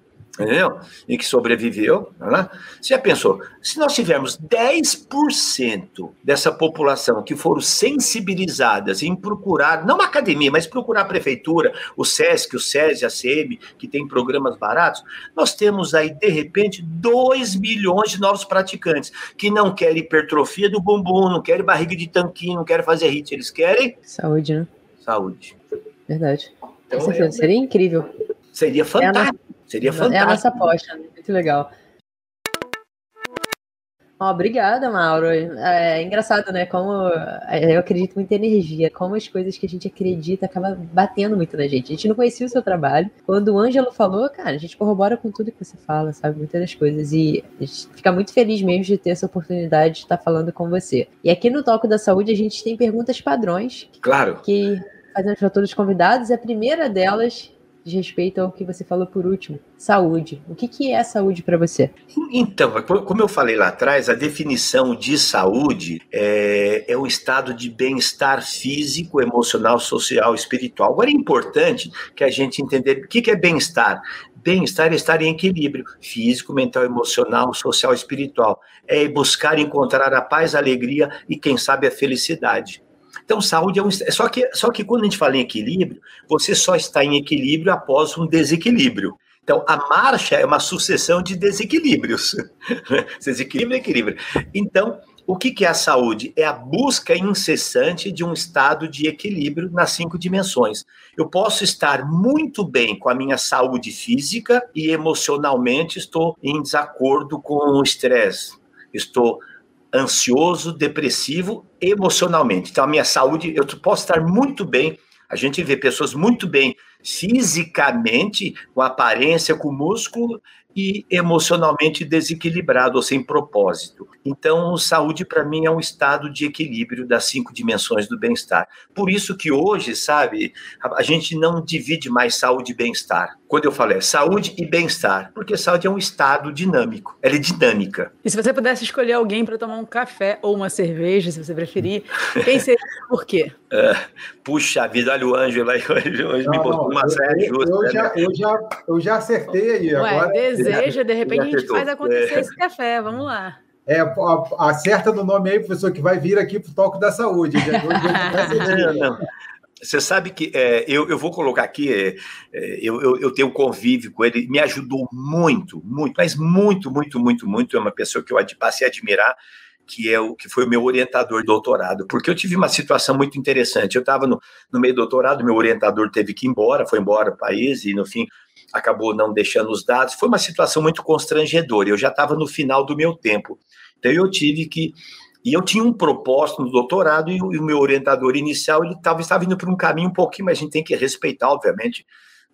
entendeu? E que sobreviveu. Né? Você já pensou, se nós tivermos 10% dessa população que foram sensibilizadas em procurar, não a academia, mas procurar a prefeitura, o SESC, o SESI, a CM, que tem programas baratos, nós temos aí, de repente, 2 milhões de novos praticantes que não querem hipertrofia do bumbum, não querem barriga de tanquinho, não querem fazer hit, eles querem... Saúde, né? Saúde. Verdade. Então, é... Seria incrível. Seria fantástico. Seria fantástico. É a nossa aposta, né? muito legal. Oh, obrigada, Mauro. É, é engraçado, né? Como é, eu acredito muito em energia, como as coisas que a gente acredita acabam batendo muito na gente. A gente não conhecia o seu trabalho. Quando o Ângelo falou, cara, a gente corrobora com tudo que você fala, sabe? Muitas das coisas. E a gente fica muito feliz mesmo de ter essa oportunidade de estar falando com você. E aqui no Toco da Saúde a gente tem perguntas padrões. Claro. Que fazemos para todos os convidados. A primeira delas diz respeito ao que você falou por último, saúde. O que, que é saúde para você? Então, como eu falei lá atrás, a definição de saúde é, é um estado de bem-estar físico, emocional, social, espiritual. Agora é importante que a gente entender o que, que é bem-estar. Bem-estar é estar em equilíbrio físico, mental, emocional, social, espiritual. É buscar encontrar a paz, a alegria e, quem sabe, a felicidade. Então, saúde é um. Só que, só que quando a gente fala em equilíbrio, você só está em equilíbrio após um desequilíbrio. Então, a marcha é uma sucessão de desequilíbrios. Desequilíbrio e equilíbrio. Então, o que, que é a saúde? É a busca incessante de um estado de equilíbrio nas cinco dimensões. Eu posso estar muito bem com a minha saúde física e emocionalmente estou em desacordo com o estresse. Estou ansioso, depressivo emocionalmente. Então, a minha saúde, eu posso estar muito bem. A gente vê pessoas muito bem fisicamente, com aparência, com músculo, e emocionalmente desequilibrado ou sem propósito. Então, saúde para mim é um estado de equilíbrio das cinco dimensões do bem-estar. Por isso que hoje, sabe, a, gente não divide mais saúde e bem-estar. Quando eu falo é saúde e bem-estar, porque saúde é um estado dinâmico, ela é dinâmica. E se você pudesse escolher alguém para tomar um café ou uma cerveja, se você preferir, quem seria por quê? É, puxa vida, olha o Ângelo aí, hoje me botou uma série justa. Eu, já, eu, já, eu já acertei aí. Ué, agora, deseja, de repente a gente faz acontecer é. esse café, vamos lá. É, acerta no nome aí, professor, que vai vir aqui para o Toque da Saúde. Você sabe que é, eu, eu vou colocar aqui, é, é, eu, eu, eu, tenho convívio com ele, me ajudou muito, muito, mas muito, muito, muito, muito. É uma pessoa que eu passei a admirar, que é o que foi o meu orientador de doutorado, porque eu tive uma situação muito interessante. Eu estava no, no meio do doutorado, meu orientador teve que ir embora, foi embora do país, e no fim acabou não deixando os dados. Foi uma situação muito constrangedora. Eu já estava no final do meu tempo. Então eu tive que e eu tinha um propósito no doutorado e o, meu orientador inicial ele tava, estava indo por um caminho um pouquinho, mas a gente tem que respeitar, obviamente,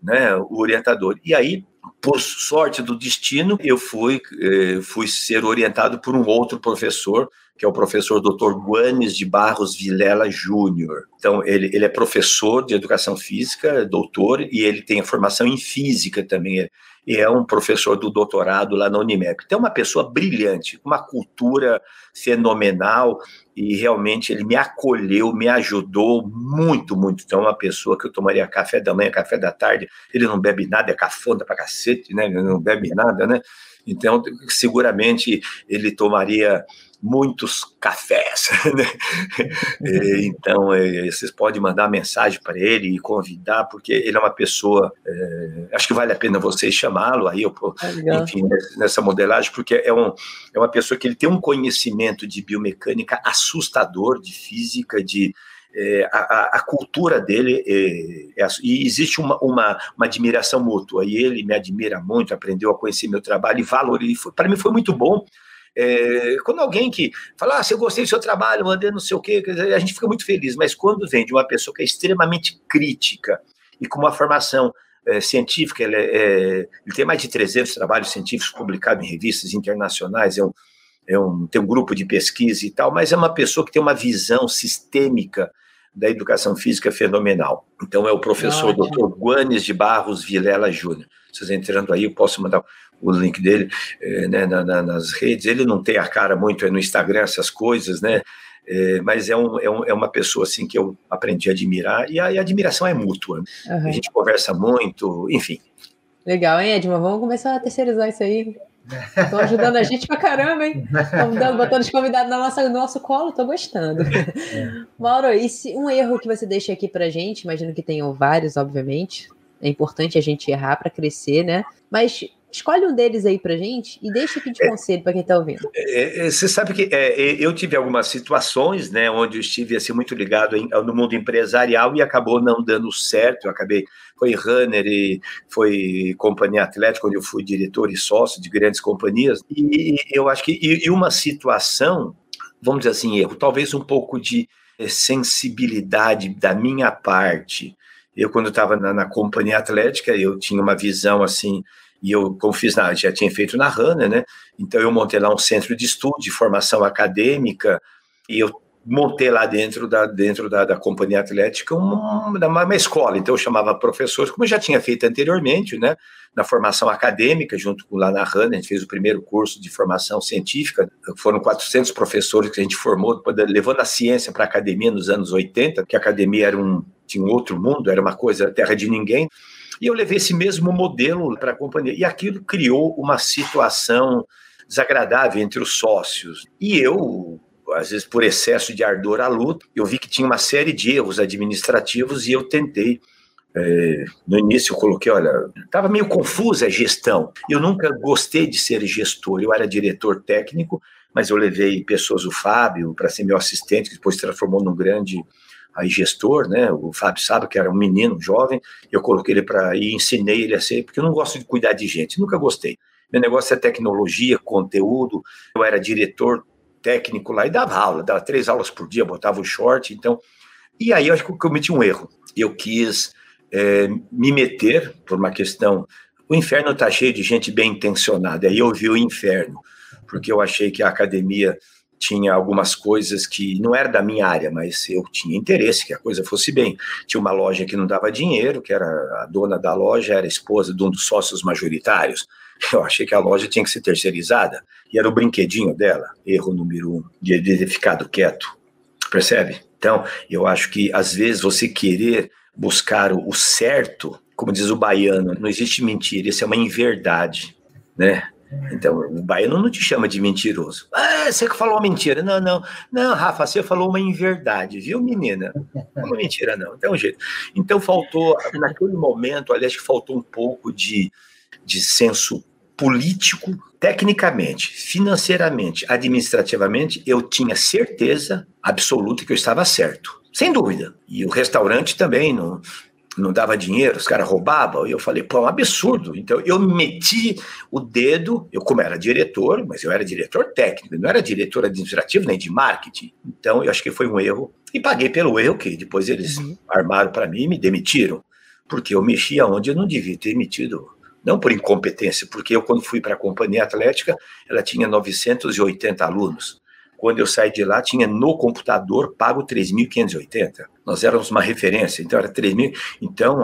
né, o orientador. E aí, por sorte do destino, eu fui, eh, fui ser orientado por um outro professor que é o professor Dr. Guanes de Barros Vilela Júnior. Então, ele, ele é professor de educação física, doutor, e ele tem formação em física também, e é um professor do doutorado lá na Unimep. Então, é uma pessoa brilhante, uma cultura fenomenal, e realmente ele me acolheu, me ajudou muito, muito. Então, é uma pessoa que eu tomaria café da manhã, café da tarde, ele não bebe nada, é cafona pra cacete, né? Ele não bebe nada, né? Então, seguramente ele tomaria muitos cafés. Né? então, é, vocês podem mandar mensagem para ele e convidar, porque ele é uma pessoa. É, acho que vale a pena vocês chamá-lo aí, é enfim, nessa modelagem, porque é, um, é uma pessoa que ele tem um conhecimento de biomecânica assustador, de física, de. É, a, a, cultura dele é, é, e existe uma, uma, uma, admiração mútua e ele me admira muito, aprendeu a conhecer meu trabalho e valoriza. Para mim foi muito bom é, quando alguém que fala, ah, se eu gostei do seu trabalho, mandei não sei o quê, a gente fica muito feliz, mas quando vem de uma pessoa que é extremamente crítica e com uma formação é, científica, ele, é, é ele, tem mais de 300 trabalhos científicos publicados em revistas internacionais, é um, é um, tem um grupo de pesquisa e tal, mas é uma pessoa que tem uma visão sistêmica da educação física fenomenal. Então é o professor ah, Dr. Guanes de Barros Vilela Júnior. Vocês entrando aí, eu posso mandar o link dele é, né, na, na, nas redes. Ele não tem a cara muito no Instagram, essas coisas, né? É, mas é, um, é, um, é, uma pessoa assim que eu aprendi a admirar e a, e a admiração é mútua. Uhum. A gente conversa muito, enfim. Legal, hein, Edma? Vamos começar a terceirizar isso aí. Estão ajudando a gente pra caramba, hein? Estão dando, botando os convidados na nossa, no nosso colo, tô gostando. É. Mauro, e se um erro que você deixa aqui pra gente, imagino que tenham vários, obviamente. É importante a gente errar para crescer, né? Mas Escolhe um deles aí pra gente e deixa aqui de é. conselho para quem está ouvindo. É, é, você sabe que é, eu tive algumas situações, né, onde eu estive assim, muito ligado em, no mundo empresarial e acabou não dando certo. Eu acabei, foi runner e foi companhia atlética, onde eu fui diretor e sócio de grandes companhias. E eu acho que, e, e uma situação, vamos dizer assim, erro, talvez um pouco de sensibilidade da minha parte. Eu, quando estava na, na companhia atlética, eu tinha uma visão assim e eu, como fiz na, já tinha feito na Hanna, né? Então eu montei lá um centro de estudo, de formação acadêmica, e eu montei lá dentro da, dentro da, da companhia atlética uma, uma, escola. Então eu chamava professores, como eu já tinha feito anteriormente, né? Na formação acadêmica, junto com lá na Hanna, a gente fez o primeiro curso de formação científica. Foram 400 professores que a gente formou, levando a ciência para a academia nos anos 80, que a academia era um, tinha um outro mundo, era uma coisa terra de ninguém. E eu levei esse mesmo modelo para a companhia. E aquilo criou uma situação desagradável entre os sócios. E eu, às vezes por excesso de ardor à luta, eu vi que tinha uma série de erros administrativos e eu tentei. É, no início eu coloquei, olha, estava meio confusa a gestão. Eu nunca gostei de ser gestor, eu era diretor técnico, mas eu levei pessoas, o Fábio, para ser meu assistente, que depois se transformou num grande aí gestor, né? O Fábio sabe que era um menino jovem, eu coloquei ele para e ensinei ele a ser, porque eu não gosto de cuidar de gente, nunca gostei. Meu negócio é tecnologia, conteúdo. Eu era diretor técnico lá e dava aula, dava três aulas por dia, botava o short, então. E aí eu acho que eu cometi um erro. Eu quis é, me meter por uma questão. O inferno está cheio de gente bem intencionada. Aí eu vi o inferno, porque eu achei que a academia tinha algumas coisas que não era da minha área, mas eu tinha interesse que a coisa fosse bem. Tinha uma loja que não dava dinheiro, que era a dona da loja era esposa de um dos sócios majoritários. Eu achei que a loja tinha que ser terceirizada e era o brinquedinho dela. Erro número um, de ter ficado quieto. Percebe? Então, eu acho que às vezes você querer buscar o certo, como diz o baiano, não existe mentira, isso é uma inverdade, né? Então, o baiano não te chama de mentiroso. Ah, você que falou uma mentira. Não, não. Não, Rafa, você falou uma inverdade, viu, menina? Não é uma mentira, não. Tem um jeito. Então, faltou, naquele momento, aliás, que faltou um pouco de, de senso político, tecnicamente, financeiramente, administrativamente, eu tinha certeza absoluta que eu estava certo. Sem dúvida. E o restaurante também não, não dava dinheiro, os caras roubavam, e eu falei, pô, é um absurdo. Então eu meti o dedo, eu como era diretor, mas eu era diretor técnico, não era diretor administrativo nem de marketing. Então eu acho que foi um erro, e paguei pelo erro que depois eles uhum. armaram para mim e me demitiram, porque eu mexia onde eu não devia ter metido, não por incompetência, porque eu quando fui para a companhia atlética, ela tinha 980 alunos. Quando eu saí de lá, tinha no computador pago 3.580 nós éramos uma referência, então era 3 mil. Então,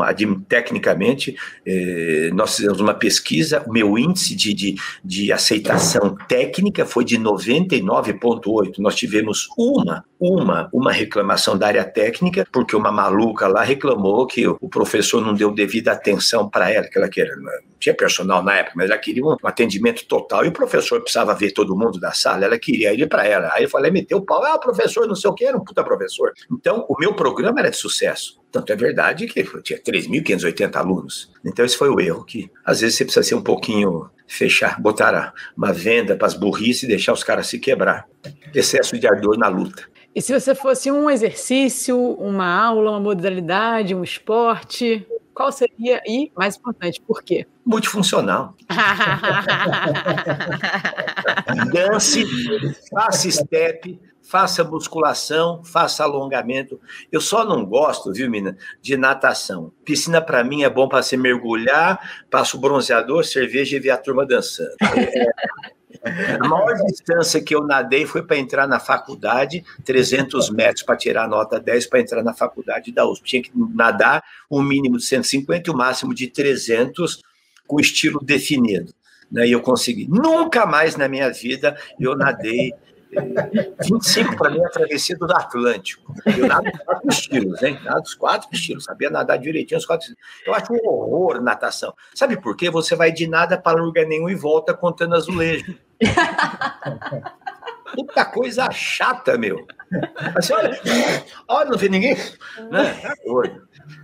tecnicamente, eh, nós fizemos uma pesquisa, o meu índice de, de, de aceitação técnica foi de 99,8. Nós tivemos uma, uma, uma reclamação da área técnica, porque uma maluca lá reclamou que o professor não deu devida atenção para ela, que ela queria, tinha personal na época, mas ela queria um atendimento total, e o professor precisava ver todo mundo da sala, ela queria ir para ela. Aí eu falei, meteu o pau, ah, professor não sei o que, era um puta professor. Então, o meu programa era de sucesso. Tanto é verdade que tinha 3.580 alunos. Então, esse foi o erro, que às vezes você precisa ser um pouquinho fechar, botar uma venda para as burrices e deixar os caras se quebrar. Excesso de ardor na luta. E se você fosse um exercício, uma aula, uma modalidade, um esporte, qual seria e, mais importante, por quê? Multifuncional. Dance, faça step, faça musculação, faça alongamento. Eu só não gosto, viu, menina, de natação. Piscina para mim é bom para se mergulhar, passo bronzeador, cerveja e ver a turma dançando. É, a maior distância que eu nadei foi para entrar na faculdade, 300 metros para tirar a nota 10 para entrar na faculdade da USP. Tinha que nadar um mínimo de 150 e o um máximo de 300 com estilo definido. Né? E eu consegui. Nunca mais na minha vida eu nadei 25 para mim é a travessia do Atlântico. Eu nado quatro estilos, hein? Nado os quatro estilos, sabia nadar direitinho os quatro estilos. Eu acho um horror natação. Sabe por quê? Você vai de nada para lugar nenhum e volta contando azulejo. Puta coisa chata, meu. Assim, olha, olha, não vê ninguém. Né? Tá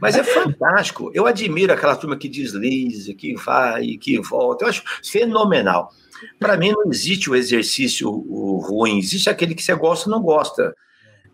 Mas é fantástico. Eu admiro aquela turma que desliza, que vai, que volta. Eu acho fenomenal. Para mim, não existe o exercício ruim, existe aquele que você gosta ou não gosta.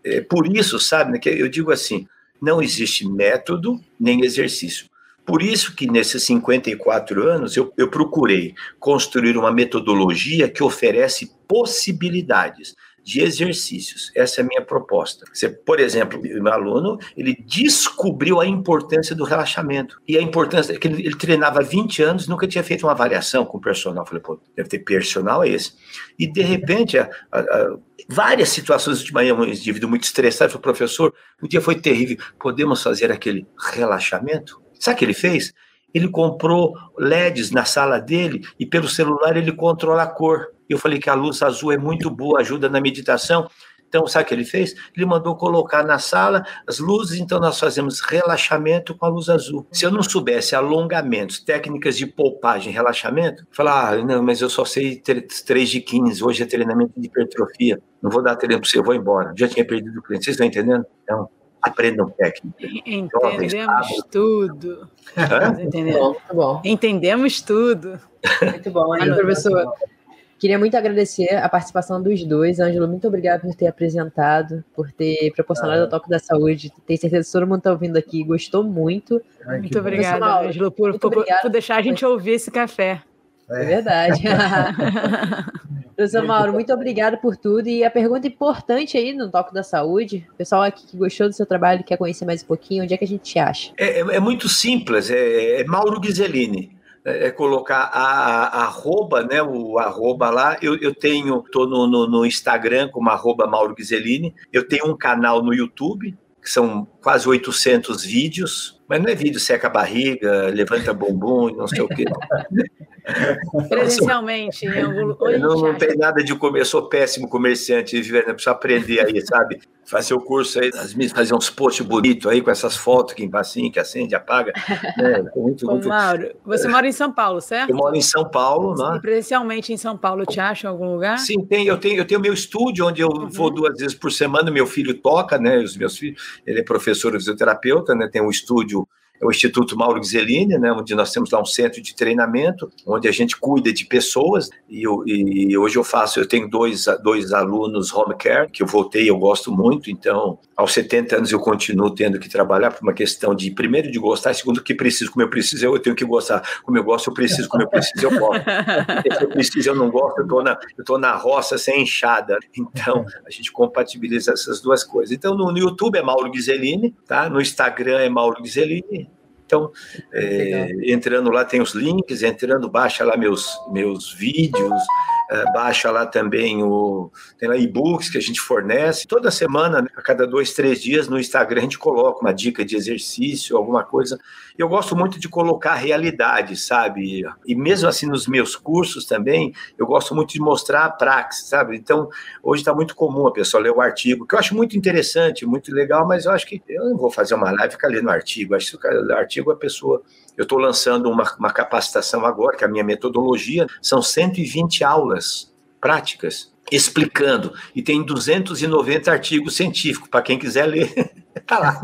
É, por isso, sabe, né, que eu digo assim: não existe método nem exercício. Por isso que nesses 54 anos eu, eu procurei construir uma metodologia que oferece possibilidades de exercícios. Essa é a minha proposta. Você, por exemplo, meu aluno, ele descobriu a importância do relaxamento. E a importância é que ele, ele treinava 20 anos, nunca tinha feito uma avaliação com o personal. Eu falei, pô, deve ter personal esse. E de repente, a, a, a, várias situações de manhã, um indivíduo muito estressado, falou, professor, o dia foi terrível, podemos fazer aquele relaxamento? Sabe o que ele fez? Ele comprou LEDs na sala dele e pelo celular ele controla a cor. Eu falei que a luz azul é muito boa, ajuda na meditação. Então, sabe o que ele fez? Ele mandou colocar na sala as luzes, então nós fazemos relaxamento com a luz azul. Se eu não soubesse alongamentos, técnicas de poupagem, relaxamento, falar, ah, não, mas eu só sei 3 de 15, hoje é treinamento de hipertrofia, não vou dar treino para você, eu vou embora. Já tinha perdido o cliente, vocês estão entendendo? Então, aprendam técnica. Entendemos tudo. Entendemos. Bom, bom. Entendemos tudo. Muito bom, hein, professor? Queria muito agradecer a participação dos dois. Ângelo, muito obrigado por ter apresentado, por ter proporcionado ah. o toque da saúde. Tenho certeza que todo mundo está ouvindo aqui gostou muito. Ai, muito obrigada, Ângelo, por, por, por, deixar a gente ouvir esse café. É, é verdade. Professor Mauro, muito obrigado por tudo. E a pergunta importante aí no Toque da Saúde, o pessoal aqui que gostou do seu trabalho, quer conhecer mais um pouquinho, onde é que a gente te acha? É, é, é muito simples, é, é Mauro Ghiseline. É, é colocar a, a, arroba, né, o arroba lá, eu, eu tenho, tô no, no, no Instagram como arroba Mauro Ghiseline, eu tenho um canal no YouTube, que são quase 800 vídeos, mas não é vídeo seca a barriga, levanta bumbum, não sei o quê. Presencialmente, em algum Oi, não, não tem nada de comer, eu sou péssimo comerciante, né? preciso aprender aí, sabe? Fazer o curso aí, minhas, fazer uns posts bonitos aí com essas fotos que assim, que acende, apaga. Né? Muito, Ô, muito... Mauro, você mora em São Paulo, certo? Eu moro em São Paulo, né? Presencialmente em São Paulo, te acha em algum lugar? Sim, tem, eu tenho, eu tenho meu estúdio onde eu uhum. vou duas vezes por semana, meu filho toca, né? Os meus filhos, ele é professor fisioterapeuta, né? Tem um estúdio é o Instituto Mauro Ghiseline, né, onde nós temos lá um centro de treinamento, onde a gente cuida de pessoas, e, eu, e hoje eu faço, eu tenho dois, dois alunos home care, que eu voltei, eu gosto muito, então, aos 70 anos eu continuo tendo que trabalhar por uma questão de, primeiro, de gostar, segundo, que preciso, como eu preciso, eu tenho que gostar, como eu gosto, eu preciso, como eu preciso, eu gosto. Se eu preciso, eu não gosto, eu tô na, eu tô na roça sem enxada, então, a gente compatibiliza essas duas coisas. Então, no, no YouTube é Mauro Ghiseline, tá? No Instagram é Mauro Ghiseline, então, é, entrando lá tem os links, entrando, baixa lá meus, meus vídeos, baixa lá também o tem lá e-books que a gente fornece toda semana, né, a cada dois, três dias no Instagram a gente coloca uma dica de exercício, alguma coisa. Eu gosto muito de colocar realidade, sabe? E mesmo assim nos meus cursos também eu gosto muito de mostrar a praxe, sabe? Então hoje está muito comum a pessoa ler o artigo, que eu acho muito interessante, muito legal, mas eu acho que eu não vou fazer uma live e ficar lendo artigo. Acho que o artigo a pessoa eu estou lançando uma, uma capacitação agora, que é a minha metodologia, são 120 aulas práticas explicando. E tem 290 artigos científicos, para quem quiser ler, tá lá.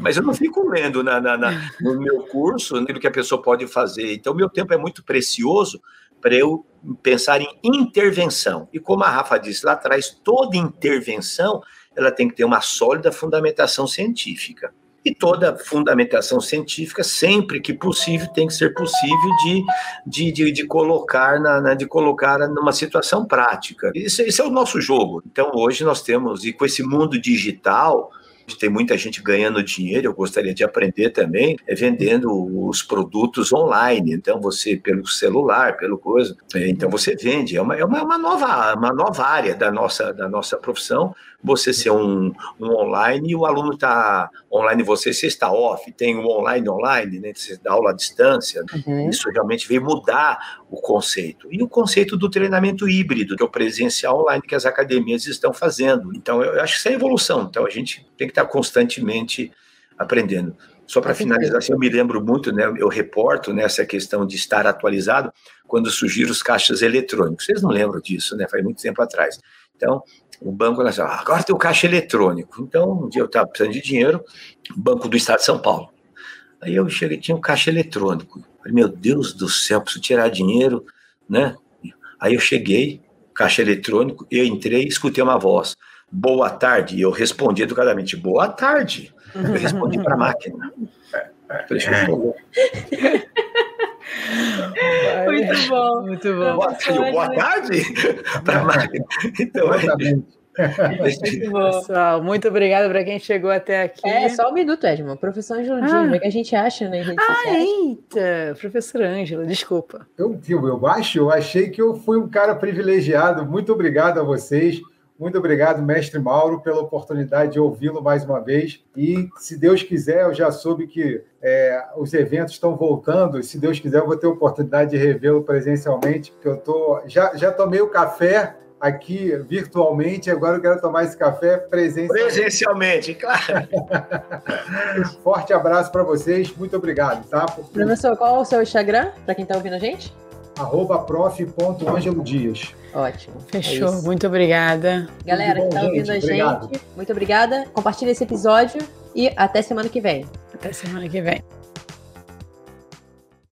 Mas eu não fico lendo na, na, na, no meu curso aquilo que a pessoa pode fazer. Então, meu tempo é muito precioso para eu pensar em intervenção. E como a Rafa disse lá atrás, toda intervenção ela tem que ter uma sólida fundamentação científica. E toda fundamentação científica, sempre que possível, tem que ser possível de, de, de, de colocar na, na, de colocar numa situação prática. Isso, isso é o nosso jogo. Então, hoje nós temos, e com esse mundo digital, Tem muita gente ganhando dinheiro, eu gostaria de aprender também, é vendendo os produtos online. Então, você, pelo celular, pelo coisa, é, então você vende. É uma, é uma, uma, nova, uma nova área da nossa, da nossa profissão. Você ser um, um online e o aluno está online, você, você está off, tem o online online, né? Você dá aula à distância. Uhum. Isso realmente veio mudar o conceito. E o conceito do treinamento híbrido, que é o presencial online que as academias estão fazendo. Então, eu acho que isso é evolução. Então, a gente tem que estar constantemente aprendendo. Só para finalizar, assim, eu me lembro muito, né, eu reporto nessa questão de estar atualizado quando surgiram os caixas eletrônicos. Vocês não lembram disso, né? Faz muito tempo atrás. Então, o banco, assim, ah, agora tem o caixa eletrônico. Então, um dia eu estava precisando de dinheiro, Banco do Estado de São Paulo. Aí eu cheguei, tinha um caixa eletrônico. Falei, meu Deus do céu, preciso tirar dinheiro, né? Aí eu cheguei, caixa eletrônico, eu entrei escutei uma voz. Boa tarde. E eu respondi educadamente, boa tarde. Eu respondi para a máquina. Falei, muito bom. Muito bom. Boa, tarde, boa tarde para a máquina. Então, Pessoal, muito obrigada para quem chegou até aqui. É, só um minuto, Edmo. Professor Ângelo ah. o que a gente acha nas redes ah, sociais? Eita, professor Ângelo, desculpa. Eu, eu acho, eu achei que eu fui um cara privilegiado. Muito obrigado a vocês. Muito obrigado, mestre Mauro, pela oportunidade de ouvi-lo mais uma vez. E, se Deus quiser, eu já soube que é, os eventos estão voltando. Se Deus quiser, eu vou ter a oportunidade de revê-lo presencialmente, porque eu tô, já, já tomei o café aqui virtualmente, agora eu quero tomar esse café presencialmente. Presencialmente, claro. Forte abraço para vocês, muito obrigado, tá? Professor, qual é o seu Instagram, para quem está ouvindo a gente? Arroba prof.angelodias. Ótimo. É Fechou, é muito obrigada. Galera bom, que está ouvindo gente, a obrigado. gente, muito obrigada. Compartilhe esse episódio e até semana que vem. Até semana que vem.